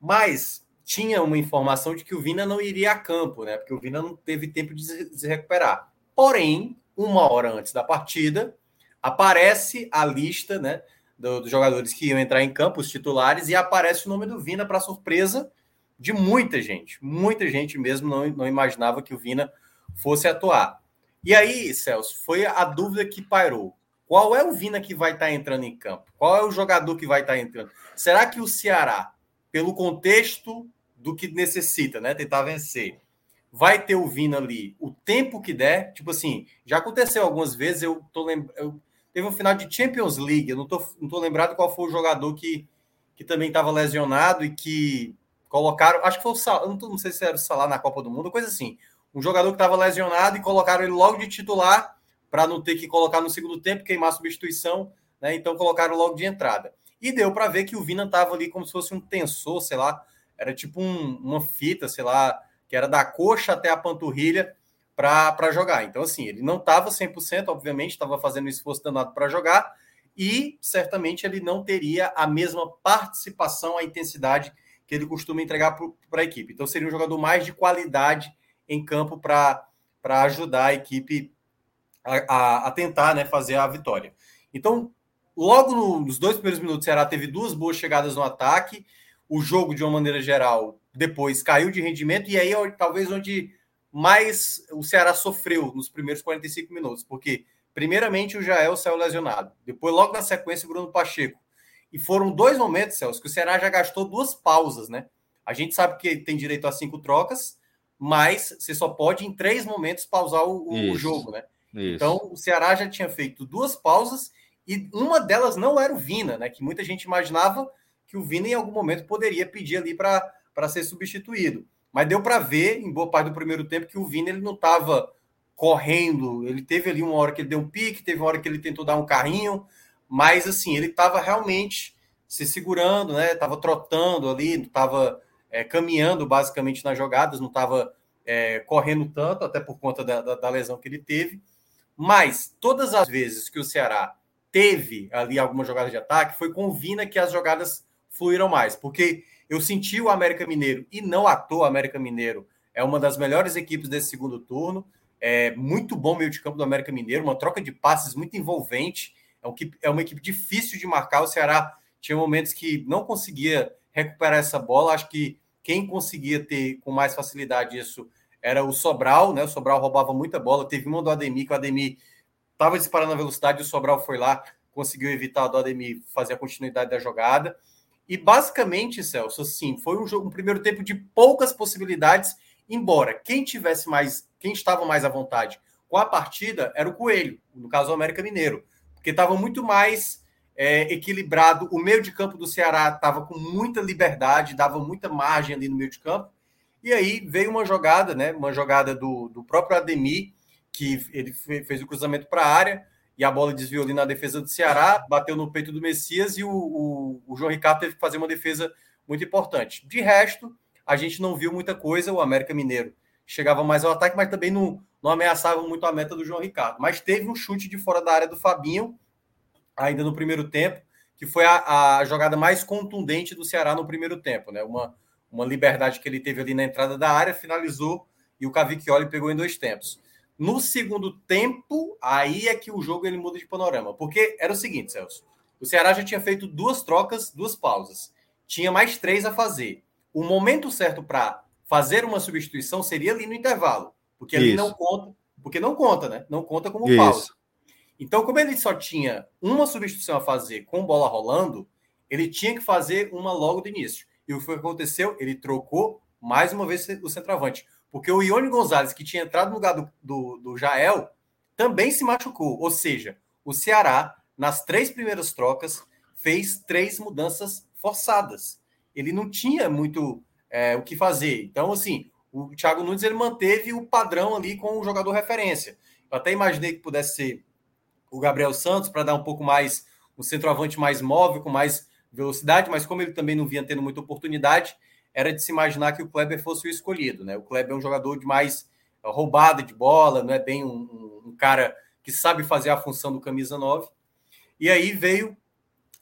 [SPEAKER 2] mas tinha uma informação de que o Vina não iria a campo, né? Porque o Vina não teve tempo de se recuperar. Porém, uma hora antes da partida, aparece a lista, né? dos jogadores que iam entrar em campo, os titulares, e aparece o nome do Vina para surpresa de muita gente. Muita gente mesmo não, não imaginava que o Vina fosse atuar. E aí, Celso, foi a dúvida que pairou. Qual é o Vina que vai estar tá entrando em campo? Qual é o jogador que vai estar tá entrando? Será que o Ceará, pelo contexto do que necessita, né, tentar vencer, vai ter o Vina ali o tempo que der? Tipo assim, já aconteceu algumas vezes, eu tô lembrando. Teve um final de Champions League, eu não tô, não tô lembrado qual foi o jogador que, que também estava lesionado e que colocaram. Acho que foi o Salah, não, não sei se era o Salah na Copa do Mundo, coisa assim um jogador que estava lesionado e colocaram ele logo de titular para não ter que colocar no segundo tempo, queimar a substituição, né? Então colocaram logo de entrada. E deu para ver que o Vina estava ali como se fosse um tensor, sei lá, era tipo um, uma fita, sei lá, que era da coxa até a panturrilha para jogar. Então, assim, ele não estava 100%, obviamente, estava fazendo um esforço danado para jogar, e certamente ele não teria a mesma participação, a intensidade que ele costuma entregar para a equipe. Então, seria um jogador mais de qualidade em campo para ajudar a equipe a, a, a, tentar né, fazer a vitória. Então, logo no, nos dois primeiros minutos, o Ceará teve duas boas chegadas no ataque. O jogo, de uma maneira geral, depois caiu de rendimento, e aí talvez onde mais o Ceará sofreu nos primeiros 45 minutos, porque primeiramente o Jael saiu lesionado, depois logo na sequência o Bruno Pacheco. E foram dois momentos, Celso, que o Ceará já gastou duas pausas, né? A gente sabe que tem direito a cinco trocas, mas você só pode em três momentos pausar o, o jogo, né? Isso. Então o Ceará já tinha feito duas pausas e uma delas não era o Vina, né? Que muita gente imaginava que o Vina em algum momento poderia pedir ali para ser substituído. Mas deu para ver em boa parte do primeiro tempo que o Vina ele não estava correndo, ele teve ali uma hora que ele deu um pique, teve uma hora que ele tentou dar um carrinho, mas assim, ele estava realmente se segurando, né? Tava trotando ali, estava é, caminhando basicamente nas jogadas, não estava é, correndo tanto, até por conta da, da, da lesão que ele teve. Mas todas as vezes que o Ceará teve ali alguma jogada de ataque, foi com o Vina que as jogadas fluíram mais. Porque eu senti o América Mineiro, e não à toa o América Mineiro é uma das melhores equipes desse segundo turno. É muito bom meio de campo do América Mineiro, uma troca de passes muito envolvente. É, um, é uma equipe difícil de marcar. O Ceará tinha momentos que não conseguia recuperar essa bola. Acho que quem conseguia ter com mais facilidade isso era o Sobral, né? O Sobral roubava muita bola. Teve uma do Ademir, que o Ademir estava disparando a velocidade, o Sobral foi lá, conseguiu evitar do Ademir fazer a continuidade da jogada. E basicamente, Celso, assim, foi um, jogo, um primeiro tempo de poucas possibilidades, embora quem tivesse mais, quem estava mais à vontade com a partida era o Coelho, no caso o América Mineiro, porque estava muito mais é, equilibrado. O meio de campo do Ceará estava com muita liberdade, dava muita margem ali no meio de campo. E aí veio uma jogada, né? Uma jogada do, do próprio Ademir, que ele fez o cruzamento para a área e a bola desviou ali na defesa do Ceará, bateu no peito do Messias e o, o, o João Ricardo teve que fazer uma defesa muito importante. De resto, a gente não viu muita coisa. O América Mineiro chegava mais ao ataque, mas também não, não ameaçava muito a meta do João Ricardo. Mas teve um chute de fora da área do Fabinho ainda no primeiro tempo, que foi a, a jogada mais contundente do Ceará no primeiro tempo, né? Uma, uma liberdade que ele teve ali na entrada da área, finalizou e o Cavicchioli pegou em dois tempos. No segundo tempo, aí é que o jogo ele muda de panorama, porque era o seguinte, Celso. O Ceará já tinha feito duas trocas, duas pausas. Tinha mais três a fazer. O momento certo para fazer uma substituição seria ali no intervalo, porque ali Isso. não conta, porque não conta, né? Não conta como Isso. pausa. Então, como ele só tinha uma substituição a fazer com bola rolando, ele tinha que fazer uma logo do início. E o que aconteceu? Ele trocou mais uma vez o centroavante. Porque o Ione Gonzalez, que tinha entrado no lugar do, do, do Jael, também se machucou. Ou seja, o Ceará, nas três primeiras trocas, fez três mudanças forçadas. Ele não tinha muito é, o que fazer. Então, assim, o Thiago Nunes ele manteve o padrão ali com o jogador referência. Eu até imaginei que pudesse ser o Gabriel Santos para dar um pouco mais, um centroavante mais móvel, com mais velocidade, mas como ele também não vinha tendo muita oportunidade, era de se imaginar que o Kleber fosse o escolhido. Né? O Kleber é um jogador de mais é, roubada de bola, não é bem um, um, um cara que sabe fazer a função do camisa 9. E aí veio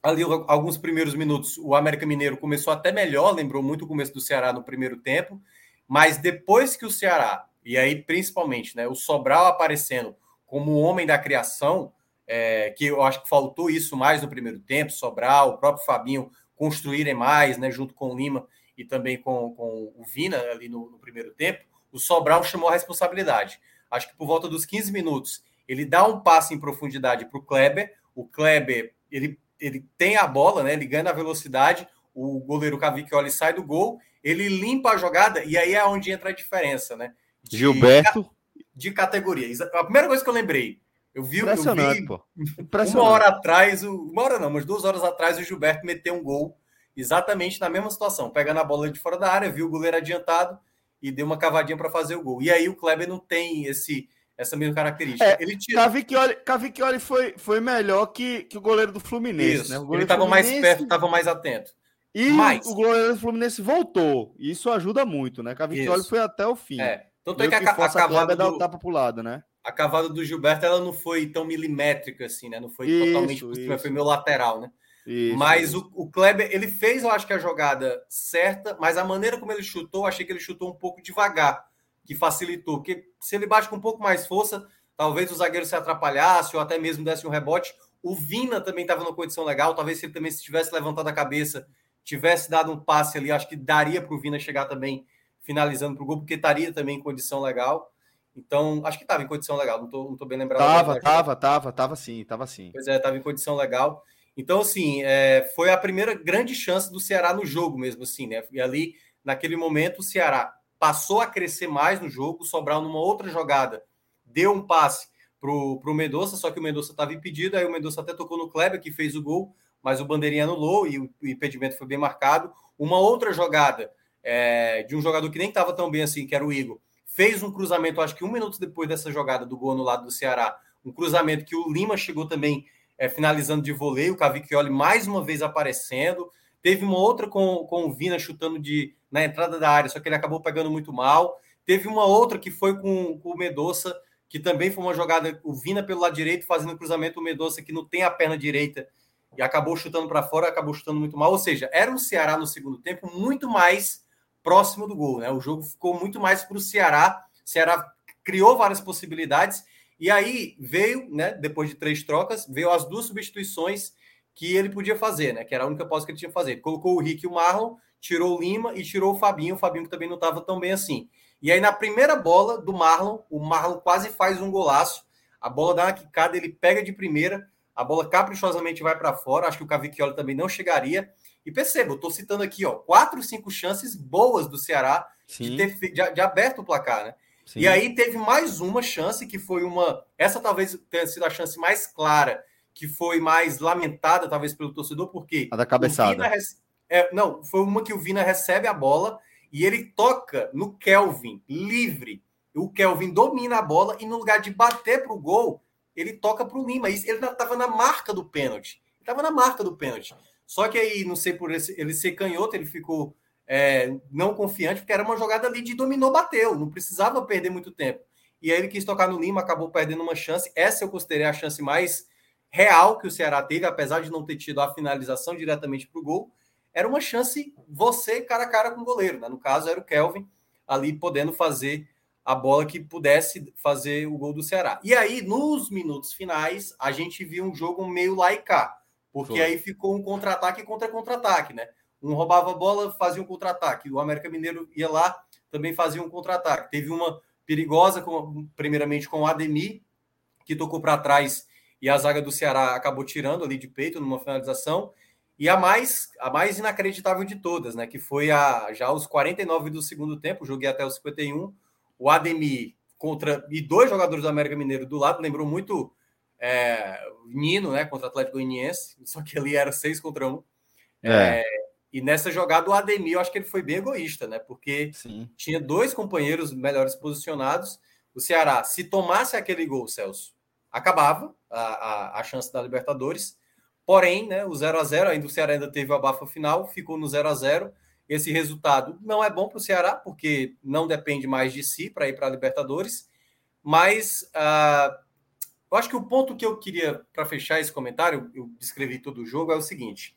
[SPEAKER 2] ali alguns primeiros minutos, o América Mineiro começou até melhor, lembrou muito o começo do Ceará no primeiro tempo, mas depois que o Ceará, e aí principalmente, né, o Sobral aparecendo como o homem da criação, é, que eu acho que faltou isso mais no primeiro tempo, Sobral, o próprio Fabinho construírem mais, né, junto com o Lima e também com, com o Vina ali no, no primeiro tempo, o Sobral chamou a responsabilidade. Acho que por volta dos 15 minutos, ele dá um passe em profundidade para o Kleber, o Kleber, ele, ele tem a bola, né, ele ganha na velocidade, o goleiro Cavicchioli sai do gol, ele limpa a jogada, e aí é onde entra a diferença, né?
[SPEAKER 1] De, Gilberto.
[SPEAKER 2] De categoria. A primeira coisa que eu lembrei, eu vi,
[SPEAKER 1] Impressionante,
[SPEAKER 2] eu vi
[SPEAKER 1] pô.
[SPEAKER 2] Impressionante. uma hora atrás, uma hora não, mas duas horas atrás, o Gilberto meteu um gol exatamente na mesma situação, pegando a bola de fora da área, viu o goleiro adiantado e deu uma cavadinha para fazer o gol. E aí o Kleber não tem esse essa mesma característica. É,
[SPEAKER 1] ele tira... Cavicchioli, Cavicchioli foi, foi melhor que, que o goleiro do Fluminense. Né?
[SPEAKER 2] ele estava mais perto, estava mais atento.
[SPEAKER 1] E Mas... o goleiro do Fluminense voltou. Isso ajuda muito, né? Cavicchioli foi até o fim. É.
[SPEAKER 2] Tanto é que a, a, a cavada do...
[SPEAKER 1] tapa pro lado, né?
[SPEAKER 2] A cavada do Gilberto ela não foi tão milimétrica assim, né? Não foi isso, totalmente por cima, foi meu lateral, né? Isso, mas isso. O, o Kleber, ele fez, eu acho que a jogada certa, mas a maneira como ele chutou, achei que ele chutou um pouco devagar, que facilitou. Porque se ele bate com um pouco mais força, talvez o zagueiro se atrapalhasse ou até mesmo desse um rebote. O Vina também estava numa condição legal, talvez se ele também se tivesse levantado a cabeça, tivesse dado um passe ali, acho que daria para o Vina chegar também finalizando para o gol, porque estaria também em condição legal. Então, acho que estava em condição legal, não estou não tô bem lembrado.
[SPEAKER 1] Tava, tava, tava, tava sim, tava sim.
[SPEAKER 2] Pois é, estava em condição legal. Então, assim, é, foi a primeira grande chance do Ceará no jogo mesmo, assim, né? E ali, naquele momento, o Ceará passou a crescer mais no jogo, Sobral numa outra jogada deu um passe pro, pro Mendonça, só que o Mendonça estava impedido, aí o Mendonça até tocou no Kleber, que fez o gol, mas o bandeirinha anulou e o, o impedimento foi bem marcado. Uma outra jogada é, de um jogador que nem estava tão bem assim, que era o Igor, fez um cruzamento, acho que um minuto depois dessa jogada do gol no lado do Ceará, um cruzamento que o Lima chegou também é, finalizando de voleio, o Cavicchioli mais uma vez aparecendo. Teve uma outra com, com o Vina chutando de, na entrada da área, só que ele acabou pegando muito mal. Teve uma outra que foi com, com o Medoça, que também foi uma jogada, o Vina pelo lado direito, fazendo cruzamento, o Medoça que não tem a perna direita e acabou chutando para fora, acabou chutando muito mal. Ou seja, era um Ceará no segundo tempo muito mais próximo do gol, né? O jogo ficou muito mais para o Ceará. O Ceará criou várias possibilidades e aí veio, né? Depois de três trocas, veio as duas substituições que ele podia fazer, né? Que era a única posse que ele tinha que fazer. Colocou o Rick e o Marlon, tirou o Lima e tirou o Fabinho. O Fabinho que também não estava tão bem assim. E aí na primeira bola do Marlon, o Marlon quase faz um golaço. A bola dá uma quicada, ele pega de primeira, a bola caprichosamente vai para fora. Acho que o Cavicchioli também não chegaria. E perceba, eu estou citando aqui, ó, quatro, cinco chances boas do Ceará de ter de, de, aberto o placar, né? Sim. E aí teve mais uma chance que foi uma. Essa talvez tenha sido a chance mais clara que foi mais lamentada, talvez, pelo torcedor, porque.
[SPEAKER 1] A da cabeçada.
[SPEAKER 2] É, não, foi uma que o Vina recebe a bola e ele toca no Kelvin, livre. O Kelvin domina a bola e no lugar de bater para o gol, ele toca para o Lima. Ele estava na marca do pênalti. Estava na marca do pênalti. Só que aí, não sei por esse, ele ser canhoto, ele ficou é, não confiante, porque era uma jogada ali de dominou, bateu. Não precisava perder muito tempo. E aí ele quis tocar no Lima, acabou perdendo uma chance. Essa eu considerei a chance mais real que o Ceará teve, apesar de não ter tido a finalização diretamente para o gol, era uma chance você cara a cara com o goleiro. Né? No caso, era o Kelvin ali podendo fazer a bola que pudesse fazer o gol do Ceará. E aí, nos minutos finais, a gente viu um jogo meio laicar, porque Foi. aí ficou um contra-ataque contra contra-ataque, né? Um roubava a bola, fazia um contra-ataque. O América Mineiro ia lá, também fazia um contra-ataque. Teve uma perigosa, com, primeiramente com o Ademir, que tocou para trás e a zaga do Ceará acabou tirando ali de peito numa finalização. E a mais, a mais inacreditável de todas, né? Que foi a já os 49 do segundo tempo, joguei até os 51. O Ademir contra e dois jogadores do América Mineiro do lado, lembrou muito é, Nino, né? Contra o Atlético Goianiense, só que ali era seis contra um. É. É, e nessa jogada, o Ademir, eu acho que ele foi bem egoísta, né? Porque Sim. tinha dois companheiros melhores posicionados. O Ceará, se tomasse aquele gol, Celso, acabava a, a, a chance da Libertadores. Porém, né, o 0 a 0 ainda o Ceará ainda teve o abafa final, ficou no 0 a 0 Esse resultado não é bom para o Ceará, porque não depende mais de si para ir para a Libertadores. Mas uh, eu acho que o ponto que eu queria, para fechar esse comentário, eu descrevi todo o jogo, é o seguinte: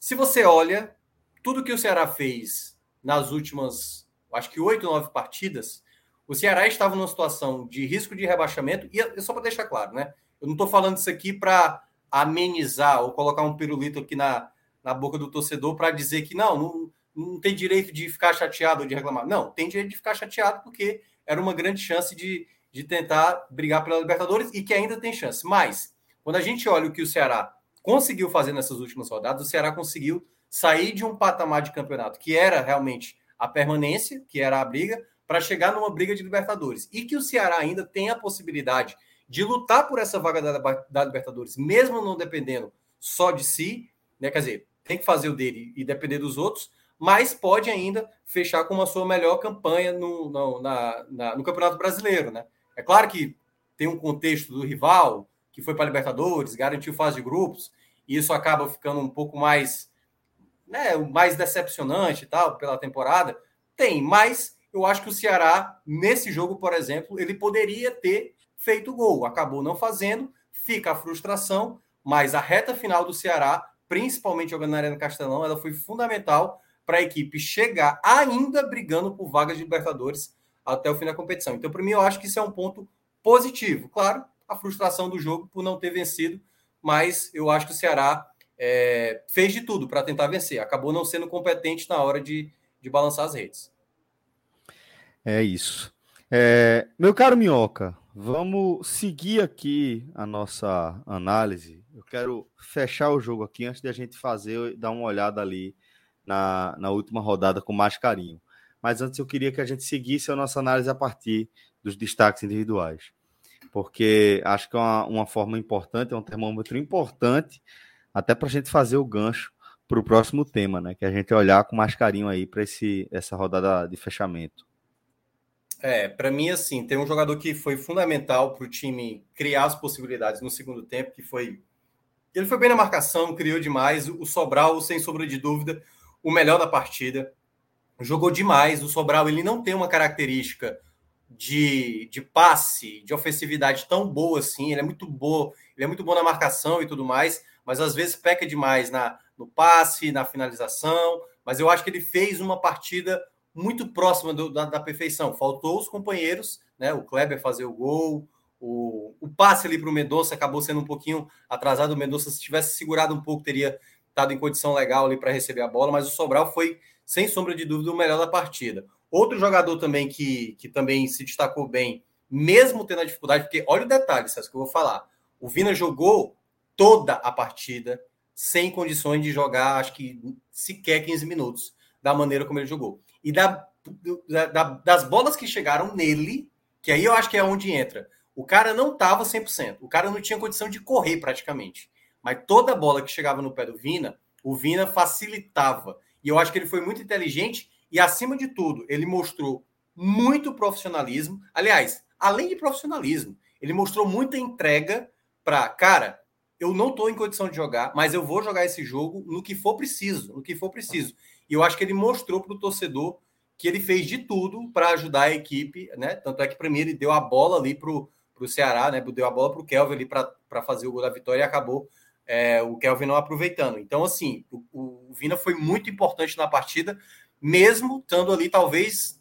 [SPEAKER 2] se você olha tudo que o Ceará fez nas últimas, acho que oito, nove partidas, o Ceará estava numa situação de risco de rebaixamento, e só para deixar claro, né? Eu não estou falando isso aqui para amenizar ou colocar um pirulito aqui na, na boca do torcedor para dizer que não, não, não tem direito de ficar chateado ou de reclamar. Não, tem direito de ficar chateado porque era uma grande chance de, de tentar brigar pela Libertadores e que ainda tem chance. Mas, quando a gente olha o que o Ceará conseguiu fazer nessas últimas rodadas, o Ceará conseguiu sair de um patamar de campeonato que era realmente a permanência, que era a briga, para chegar numa briga de Libertadores. E que o Ceará ainda tem a possibilidade de lutar por essa vaga da, da Libertadores, mesmo não dependendo só de si, né? Quer dizer, tem que fazer o dele e depender dos outros, mas pode ainda fechar com uma sua melhor campanha no, no, na, na, no Campeonato Brasileiro, né? É claro que tem um contexto do rival, que foi para a Libertadores, garantiu fase de grupos, e isso acaba ficando um pouco mais, né, mais decepcionante e tal pela temporada. Tem, mas eu acho que o Ceará, nesse jogo, por exemplo, ele poderia ter feito gol. Acabou não fazendo, fica a frustração, mas a reta final do Ceará, principalmente jogando na Arena Castelão, ela foi fundamental para a equipe chegar ainda brigando por vagas de Libertadores até o fim da competição. Então, para mim, eu acho que isso é um ponto positivo. Claro, a frustração do jogo por não ter vencido, mas eu acho que o Ceará é, fez de tudo para tentar vencer. Acabou não sendo competente na hora de, de balançar as redes.
[SPEAKER 1] É isso. É, meu caro Minhoca, vamos seguir aqui a nossa análise. Eu quero fechar o jogo aqui antes de a gente fazer, dar uma olhada ali na, na última rodada com mais carinho. Mas antes eu queria que a gente seguisse a nossa análise a partir dos destaques individuais. Porque acho que é uma, uma forma importante, é um termômetro importante, até para a gente fazer o gancho para o próximo tema, né? Que a gente olhar com mais carinho aí para essa rodada de fechamento.
[SPEAKER 2] É, para mim, assim, tem um jogador que foi fundamental para o time criar as possibilidades no segundo tempo, que foi. Ele foi bem na marcação, criou demais. O Sobral, sem sombra de dúvida, o melhor da partida. jogou demais. O Sobral ele não tem uma característica de, de passe, de ofensividade tão boa assim. Ele é muito bom, ele é muito bom na marcação e tudo mais, mas às vezes peca demais na, no passe, na finalização. Mas eu acho que ele fez uma partida muito próxima do, da, da, perfeição. Faltou os companheiros, né? O Kleber fazer o gol, o, o passe ali para o Mendonça acabou sendo um pouquinho atrasado. O Mendonça, se tivesse segurado um pouco, teria estado em condição legal ali para receber a bola, mas o Sobral foi, sem sombra de dúvida, o melhor da partida. Outro jogador também que, que também se destacou bem, mesmo tendo a dificuldade, porque olha o detalhe, César, que eu vou falar. O Vina jogou toda a partida sem condições de jogar, acho que sequer 15 minutos, da maneira como ele jogou. E da, da, das bolas que chegaram nele, que aí eu acho que é onde entra. O cara não estava 100%. O cara não tinha condição de correr praticamente. Mas toda bola que chegava no pé do Vina, o Vina facilitava. E eu acho que ele foi muito inteligente e, acima de tudo, ele mostrou muito profissionalismo. Aliás, além de profissionalismo, ele mostrou muita entrega para, cara, eu não estou em condição de jogar, mas eu vou jogar esse jogo no que for preciso, no que for preciso. E eu acho que ele mostrou para o torcedor que ele fez de tudo para ajudar a equipe, né? Tanto é que mim ele deu a bola ali para o Ceará, né? Deu a bola para o Kelvin ali para fazer o gol da vitória e acabou é, o Kelvin não aproveitando. Então, assim, o, o Vina foi muito importante na partida, mesmo estando ali talvez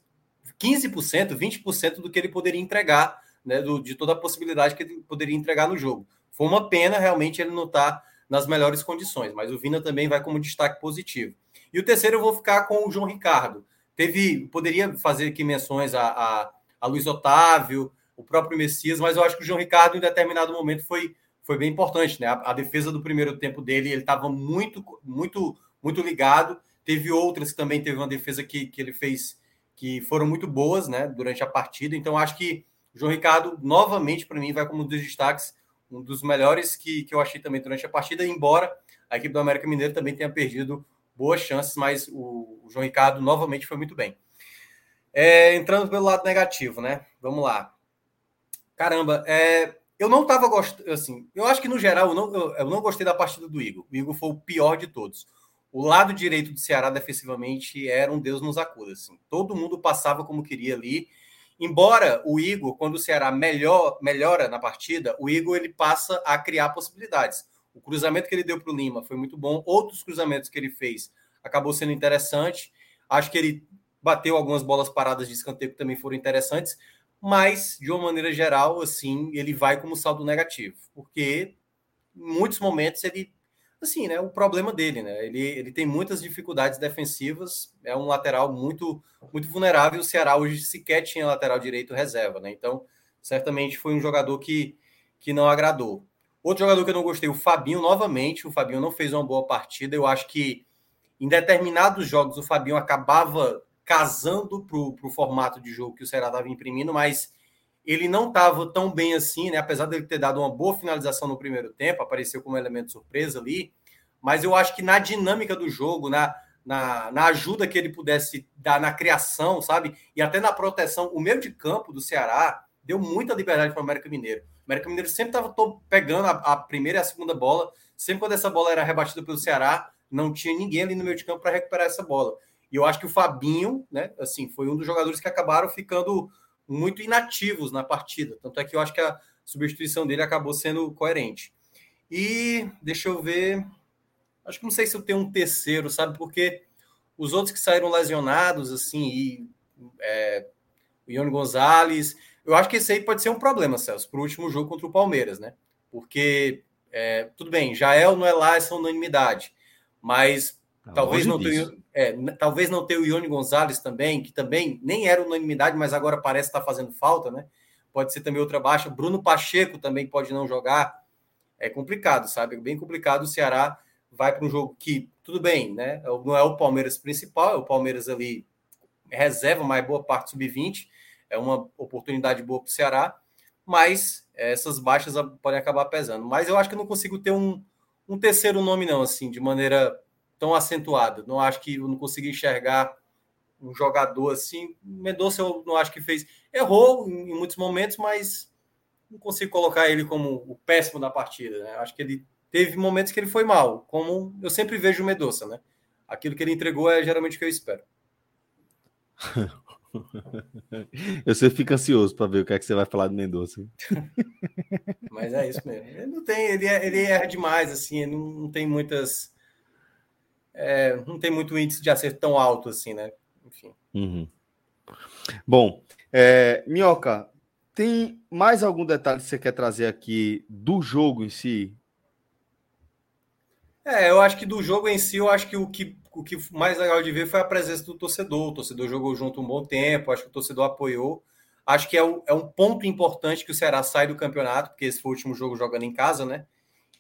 [SPEAKER 2] 15%, 20% do que ele poderia entregar, né, do, de toda a possibilidade que ele poderia entregar no jogo. Foi uma pena realmente ele não estar tá nas melhores condições, mas o Vina também vai como destaque positivo. E o terceiro eu vou ficar com o João Ricardo. Teve, poderia fazer aqui menções a, a, a Luiz Otávio, o próprio Messias, mas eu acho que o João Ricardo, em determinado momento, foi foi bem importante, né? A, a defesa do primeiro tempo dele, ele estava muito, muito, muito ligado. Teve outras que também teve uma defesa que, que ele fez que foram muito boas, né? Durante a partida. Então, acho que o João Ricardo, novamente, para mim, vai como um dos destaques, um dos melhores que, que eu achei também durante a partida, embora a equipe do América Mineiro também tenha perdido boas chances, mas o, o João Ricardo novamente foi muito bem. É, entrando pelo lado negativo, né? Vamos lá. Caramba, é, eu não estava gostando, assim, eu acho que no geral eu não, eu, eu, não gostei da partida do Igor. O Igor foi o pior de todos. O lado direito do Ceará defensivamente era um Deus nos acuda, assim. Todo mundo passava como queria ali. Embora o Igor, quando o Ceará melhor, melhora na partida, o Igor ele passa a criar possibilidades. O cruzamento que ele deu para o Lima foi muito bom. Outros cruzamentos que ele fez acabou sendo interessante. Acho que ele bateu algumas bolas paradas de escanteio que também foram interessantes mas de uma maneira geral, assim, ele vai como saldo negativo, porque em muitos momentos ele, assim, né, o problema dele, né, ele, ele tem muitas dificuldades defensivas, é um lateral muito muito vulnerável, o Ceará hoje sequer tinha lateral direito reserva, né, então certamente foi um jogador que, que não agradou. Outro jogador que eu não gostei, o Fabinho, novamente, o Fabinho não fez uma boa partida, eu acho que em determinados jogos o Fabinho acabava casando para o formato de jogo que o Ceará estava imprimindo, mas ele não estava tão bem assim, né? Apesar dele ter dado uma boa finalização no primeiro tempo, apareceu como elemento surpresa ali, mas eu acho que na dinâmica do jogo, na, na, na ajuda que ele pudesse dar na criação, sabe? E até na proteção, o meio de campo do Ceará deu muita liberdade para o América Mineiro. O América Mineiro sempre estava pegando a, a, primeira e a segunda bola, sempre quando essa bola era rebatida pelo Ceará, não tinha ninguém ali no meio de campo para recuperar essa bola. E eu acho que o Fabinho, né, assim, foi um dos jogadores que acabaram ficando muito inativos na partida. Tanto é que eu acho que a substituição dele acabou sendo coerente. E deixa eu ver. Acho que não sei se eu tenho um terceiro, sabe? Porque os outros que saíram lesionados, assim, e é, o Ione Gonzalez, eu acho que esse aí pode ser um problema, Celso, para o último jogo contra o Palmeiras, né? Porque, é, tudo bem, Jael não é lá essa unanimidade, mas Tá talvez não, tenha, é, talvez não tenha o Ione Gonzalez também, que também nem era unanimidade, mas agora parece estar tá fazendo falta, né? Pode ser também outra baixa. Bruno Pacheco também pode não jogar. É complicado, sabe? É bem complicado. O Ceará vai para um jogo que, tudo bem, né? Não é o Palmeiras principal, é o Palmeiras ali reserva, mais boa parte sub-20. É uma oportunidade boa para o Ceará, mas essas baixas podem acabar pesando. Mas eu acho que eu não consigo ter um, um terceiro nome, não, assim, de maneira tão acentuado. Não acho que eu não consegui enxergar um jogador assim. Mendonça eu não acho que fez. Errou em muitos momentos, mas não consigo colocar ele como o péssimo da partida. Né? Acho que ele teve momentos que ele foi mal, como eu sempre vejo o Mendonça, né? Aquilo que ele entregou é geralmente o que eu espero.
[SPEAKER 1] Eu sempre fico ansioso para ver o que é que você vai falar do Mendonça.
[SPEAKER 2] Mas é isso mesmo. Ele não tem, ele, é, ele erra demais, assim, ele não, não tem muitas. É, não tem muito índice de acerto tão alto assim, né? Enfim.
[SPEAKER 1] Uhum. Bom, é, Minhoca, tem mais algum detalhe que você quer trazer aqui do jogo em si?
[SPEAKER 2] É, eu acho que do jogo em si, eu acho que o que, o que mais legal de ver foi a presença do torcedor. O torcedor jogou junto um bom tempo, acho que o torcedor apoiou. Acho que é, o, é um ponto importante que o Ceará sai do campeonato, porque esse foi o último jogo jogando em casa, né?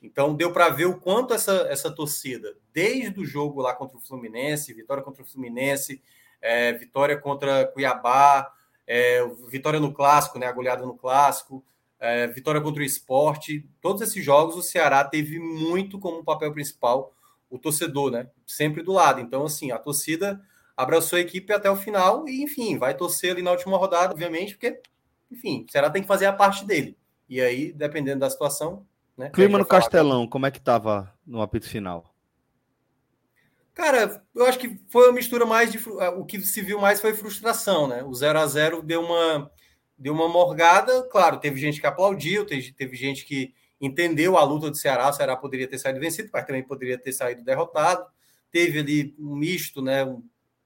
[SPEAKER 2] Então deu para ver o quanto essa, essa torcida, desde o jogo lá contra o Fluminense, vitória contra o Fluminense, é, vitória contra Cuiabá, é, vitória no clássico, né? Goleada no clássico, é, vitória contra o esporte. Todos esses jogos o Ceará teve muito como papel principal o torcedor, né? Sempre do lado. Então, assim, a torcida abraçou a equipe até o final e, enfim, vai torcer ali na última rodada, obviamente, porque, enfim, o Ceará tem que fazer a parte dele. E aí, dependendo da situação. Né,
[SPEAKER 1] Clima no Castelão, como é que tava no apito final?
[SPEAKER 2] Cara, eu acho que foi uma mistura mais de. O que se viu mais foi frustração, né? O 0 a 0 deu uma deu uma morgada. Claro, teve gente que aplaudiu, teve, teve gente que entendeu a luta do Ceará. O Ceará poderia ter saído vencido, mas também poderia ter saído derrotado. Teve ali um misto, né?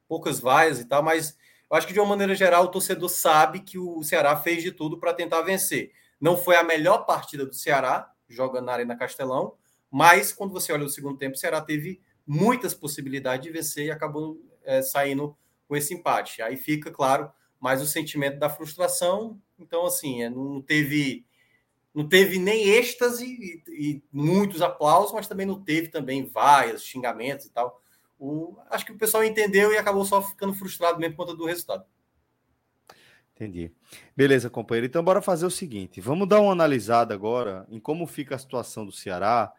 [SPEAKER 2] Poucas vaias e tal, mas eu acho que de uma maneira geral o torcedor sabe que o Ceará fez de tudo para tentar vencer. Não foi a melhor partida do Ceará, jogando na Arena Castelão, mas quando você olha o segundo tempo, o Ceará teve muitas possibilidades de vencer e acabou é, saindo com esse empate. Aí fica, claro, mas o sentimento da frustração. Então, assim, é, não teve não teve nem êxtase e, e, muitos aplausos, mas também não teve também vaias, xingamentos e tal. O, acho que o pessoal entendeu e acabou só ficando frustrado mesmo por conta do resultado.
[SPEAKER 1] Entendi. Beleza, companheiro. Então, bora fazer o seguinte: vamos dar uma analisada agora em como fica a situação do Ceará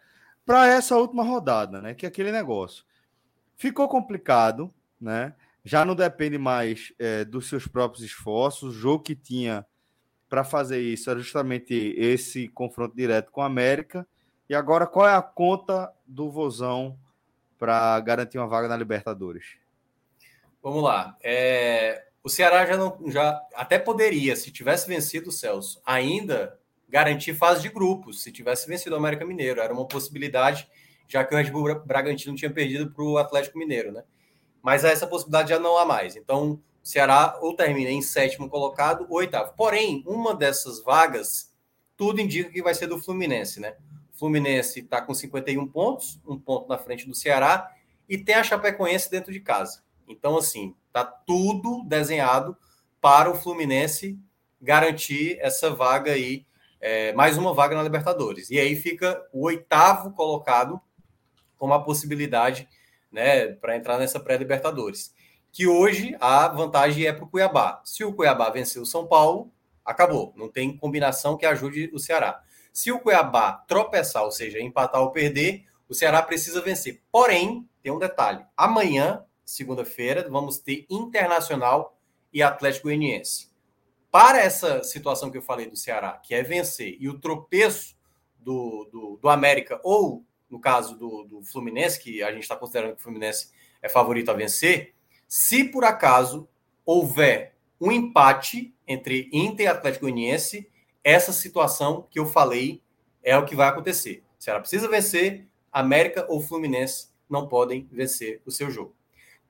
[SPEAKER 1] para essa última rodada, né? Que é aquele negócio. Ficou complicado, né? já não depende mais é, dos seus próprios esforços. O jogo que tinha para fazer isso era justamente esse confronto direto com a América. E agora, qual é a conta do Vozão para garantir uma vaga na Libertadores?
[SPEAKER 2] Vamos lá. É, o Ceará já não já até poderia, se tivesse vencido o Celso, ainda garantir fase de grupos. Se tivesse vencido o América Mineiro, era uma possibilidade, já que o Red Bull Bragantino tinha perdido para o Atlético Mineiro, né? mas essa possibilidade já não há mais. Então, o Ceará ou termina em sétimo colocado ou oitavo. Porém, uma dessas vagas, tudo indica que vai ser do Fluminense, né? O Fluminense está com 51 pontos, um ponto na frente do Ceará, e tem a Chapecoense dentro de casa. Então, assim, tá tudo desenhado para o Fluminense garantir essa vaga aí, é, mais uma vaga na Libertadores. E aí fica o oitavo colocado com a possibilidade né, para entrar nessa pré-Libertadores. Que hoje a vantagem é para o Cuiabá. Se o Cuiabá vencer o São Paulo, acabou. Não tem combinação que ajude o Ceará. Se o Cuiabá tropeçar, ou seja, empatar ou perder, o Ceará precisa vencer. Porém, tem um detalhe: amanhã, segunda-feira, vamos ter Internacional e Atlético Goianiense. Para essa situação que eu falei do Ceará, que é vencer, e o tropeço do, do, do América ou no caso do, do Fluminense, que a gente está considerando que o Fluminense é favorito a vencer, se por acaso houver um empate entre Inter e Atlético Goianiense, essa situação que eu falei é o que vai acontecer. Ela precisa vencer, América ou Fluminense não podem vencer o seu jogo.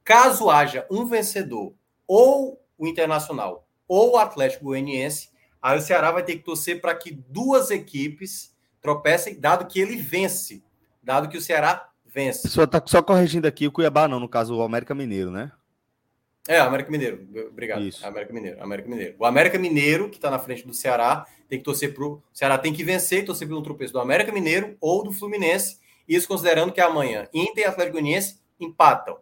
[SPEAKER 2] Caso haja um vencedor, ou o Internacional ou o Atlético Goianiense, aí o Ceará vai ter que torcer para que duas equipes tropecem, dado que ele vence dado que o Ceará vence.
[SPEAKER 1] Só tá só corrigindo aqui o Cuiabá, não, no caso o América Mineiro, né?
[SPEAKER 2] É, América Mineiro. Obrigado. Isso. América Mineiro. América Mineiro. O América Mineiro, que está na frente do Ceará, tem que torcer pro. O Ceará tem que vencer e torcer pelo tropeço do América Mineiro ou do Fluminense. Isso considerando que amanhã Inter e Atlético Goianiense empatam.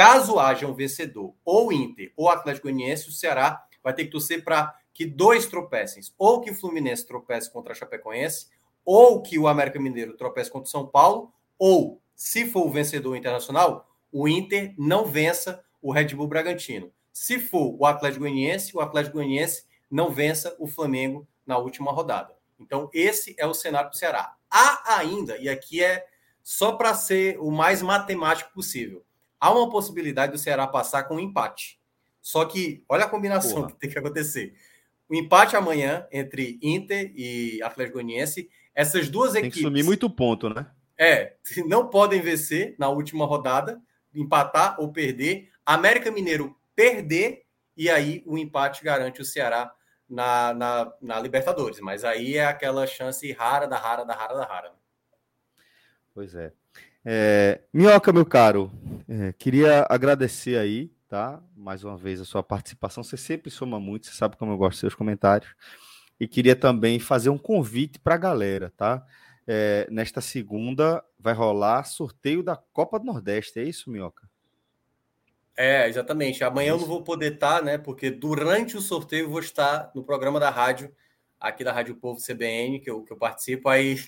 [SPEAKER 2] Caso haja um vencedor, ou Inter ou Atlético Goianiense, o Ceará vai ter que torcer para que dois tropecem. Ou que o Fluminense tropece contra a Chapecoense, ou que o América Mineiro tropece contra o São Paulo, ou, se for o vencedor internacional, o Inter não vença o Red Bull Bragantino. Se for o Atlético Goianiense, o Atlético Goianiense não vença o Flamengo na última rodada. Então, esse é o cenário do Ceará. Há ainda, e aqui é só para ser o mais matemático possível, há uma possibilidade do Ceará passar com um empate. Só que olha a combinação Porra. que tem que acontecer. O empate amanhã entre Inter e Atlético Goianiense, essas duas
[SPEAKER 1] tem
[SPEAKER 2] equipes.
[SPEAKER 1] Tem que sumir muito ponto, né?
[SPEAKER 2] É, não podem vencer na última rodada, empatar ou perder. América Mineiro perder, e aí o empate garante o Ceará na, na, na Libertadores. Mas aí é aquela chance rara da rara da rara da rara. Né?
[SPEAKER 1] Pois é. É. Minhoca, meu caro, é, queria agradecer aí, tá? Mais uma vez a sua participação. Você sempre soma muito, você sabe como eu gosto dos seus comentários. E queria também fazer um convite para a galera, tá? É, nesta segunda vai rolar sorteio da Copa do Nordeste, é isso, Minhoca?
[SPEAKER 2] É, exatamente. Amanhã eu não vou poder estar, né? Porque durante o sorteio eu vou estar no programa da rádio, aqui da Rádio Povo CBN, que eu, que eu participo, aí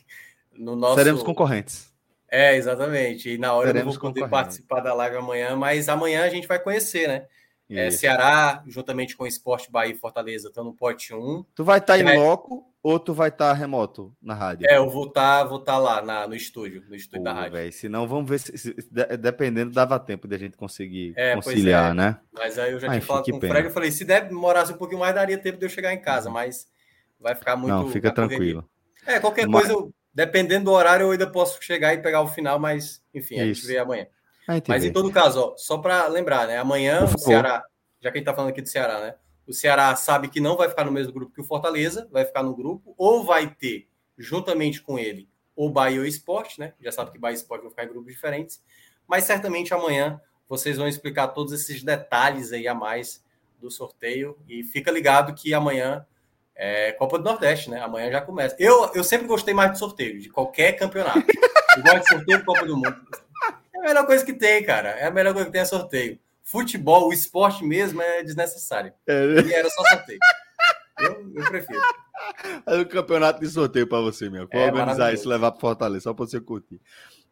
[SPEAKER 2] no nosso.
[SPEAKER 1] Seremos concorrentes.
[SPEAKER 2] É, exatamente. E na hora Seremos eu não vou poder participar da live amanhã, mas amanhã a gente vai conhecer, né? É, Ceará, juntamente com o Esporte Bahia e Fortaleza, estão no pote 1.
[SPEAKER 1] Tu vai estar tá em vai... loco ou tu vai estar tá remoto na rádio?
[SPEAKER 2] É, eu vou estar tá, vou tá lá na, no estúdio, no estúdio Pô, da rádio.
[SPEAKER 1] Véio, senão vamos ver se, se, dependendo dava tempo de a gente conseguir é, conciliar, é. né?
[SPEAKER 2] Mas aí eu já tinha falado com o Fred, eu falei, se demorasse um pouquinho mais, daria tempo de eu chegar em casa, uhum. mas vai ficar muito...
[SPEAKER 1] Não, fica tranquilo.
[SPEAKER 2] É, qualquer mas... coisa, eu, dependendo do horário, eu ainda posso chegar e pegar o final, mas enfim, a Isso. gente vê amanhã. Mas vê. em todo caso, ó, só para lembrar, né? Amanhã o Ceará já que a gente está falando aqui do Ceará, né? O Ceará sabe que não vai ficar no mesmo grupo que o Fortaleza, vai ficar no grupo, ou vai ter, juntamente com ele, o Bahia ou o Esporte, né? Já sabe que Bahia e Esporte vão ficar em grupos diferentes, mas certamente amanhã vocês vão explicar todos esses detalhes aí a mais do sorteio. E fica ligado que amanhã é Copa do Nordeste, né? Amanhã já começa. Eu, eu sempre gostei mais de sorteio, de qualquer campeonato. Eu gosto de sorteio Copa do Mundo. É a melhor coisa que tem, cara. É a melhor coisa que tem é sorteio futebol, o esporte mesmo é desnecessário. É. E era só sorteio. Eu, eu prefiro.
[SPEAKER 1] É um campeonato de sorteio para você, meu. Vou é, organizar isso, levar para Fortaleza, só para você curtir.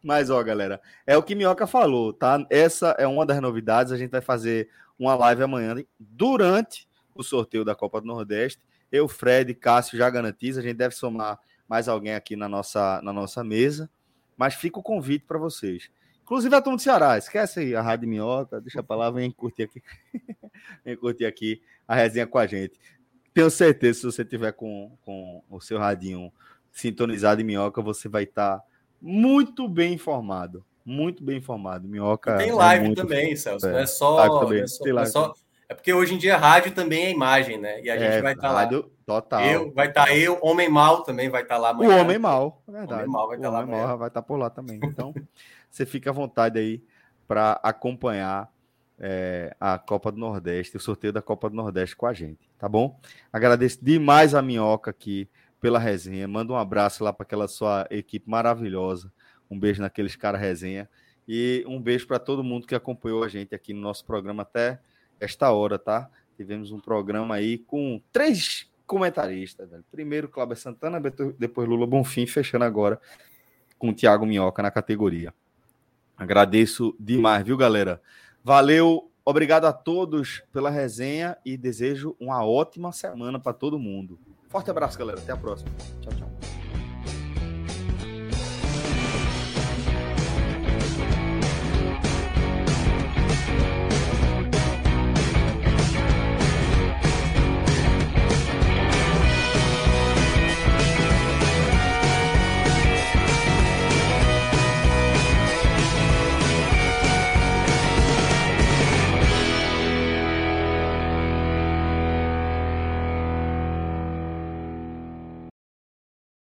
[SPEAKER 1] Mas, ó, galera, é o que Minhoca falou, tá? Essa é uma das novidades. A gente vai fazer uma live amanhã durante o sorteio da Copa do Nordeste. Eu, Fred, Cássio já garantiza. A gente deve somar mais alguém aqui na nossa, na nossa mesa. Mas fica o convite para vocês. Inclusive a turma do Ceará, esquece aí a Rádio Minhoca, deixa pra lá, vem curtir aqui. vem curtir aqui a resenha com a gente. Tenho certeza, se você tiver com, com o seu radinho sintonizado em Minhoca, você vai estar tá muito bem informado. Muito bem informado. Minhoca.
[SPEAKER 2] tem é live é também, Celso. É, não é só. Também. É, só, é, só é porque hoje em dia rádio também é imagem, né? E a gente é, vai estar tá lá.
[SPEAKER 1] Total.
[SPEAKER 2] Eu, vai estar tá eu, Homem Mal também vai estar tá lá
[SPEAKER 1] amanhã. O Homem Mal, é verdade. Homem Mal vai estar tá lá. Mal vai estar tá por lá também. Então. você fica à vontade aí para acompanhar é, a Copa do Nordeste, o sorteio da Copa do Nordeste com a gente, tá bom? Agradeço demais a Minhoca aqui pela resenha. Manda um abraço lá para aquela sua equipe maravilhosa. Um beijo naqueles caras resenha. E um beijo para todo mundo que acompanhou a gente aqui no nosso programa até esta hora, tá? Tivemos um programa aí com três comentaristas. Velho. Primeiro, Cláudio Santana, depois Lula Bonfim, fechando agora com o Thiago Minhoca na categoria. Agradeço demais, viu, galera? Valeu, obrigado a todos pela resenha e desejo uma ótima semana para todo mundo. Forte abraço, galera. Até a próxima. Tchau, tchau.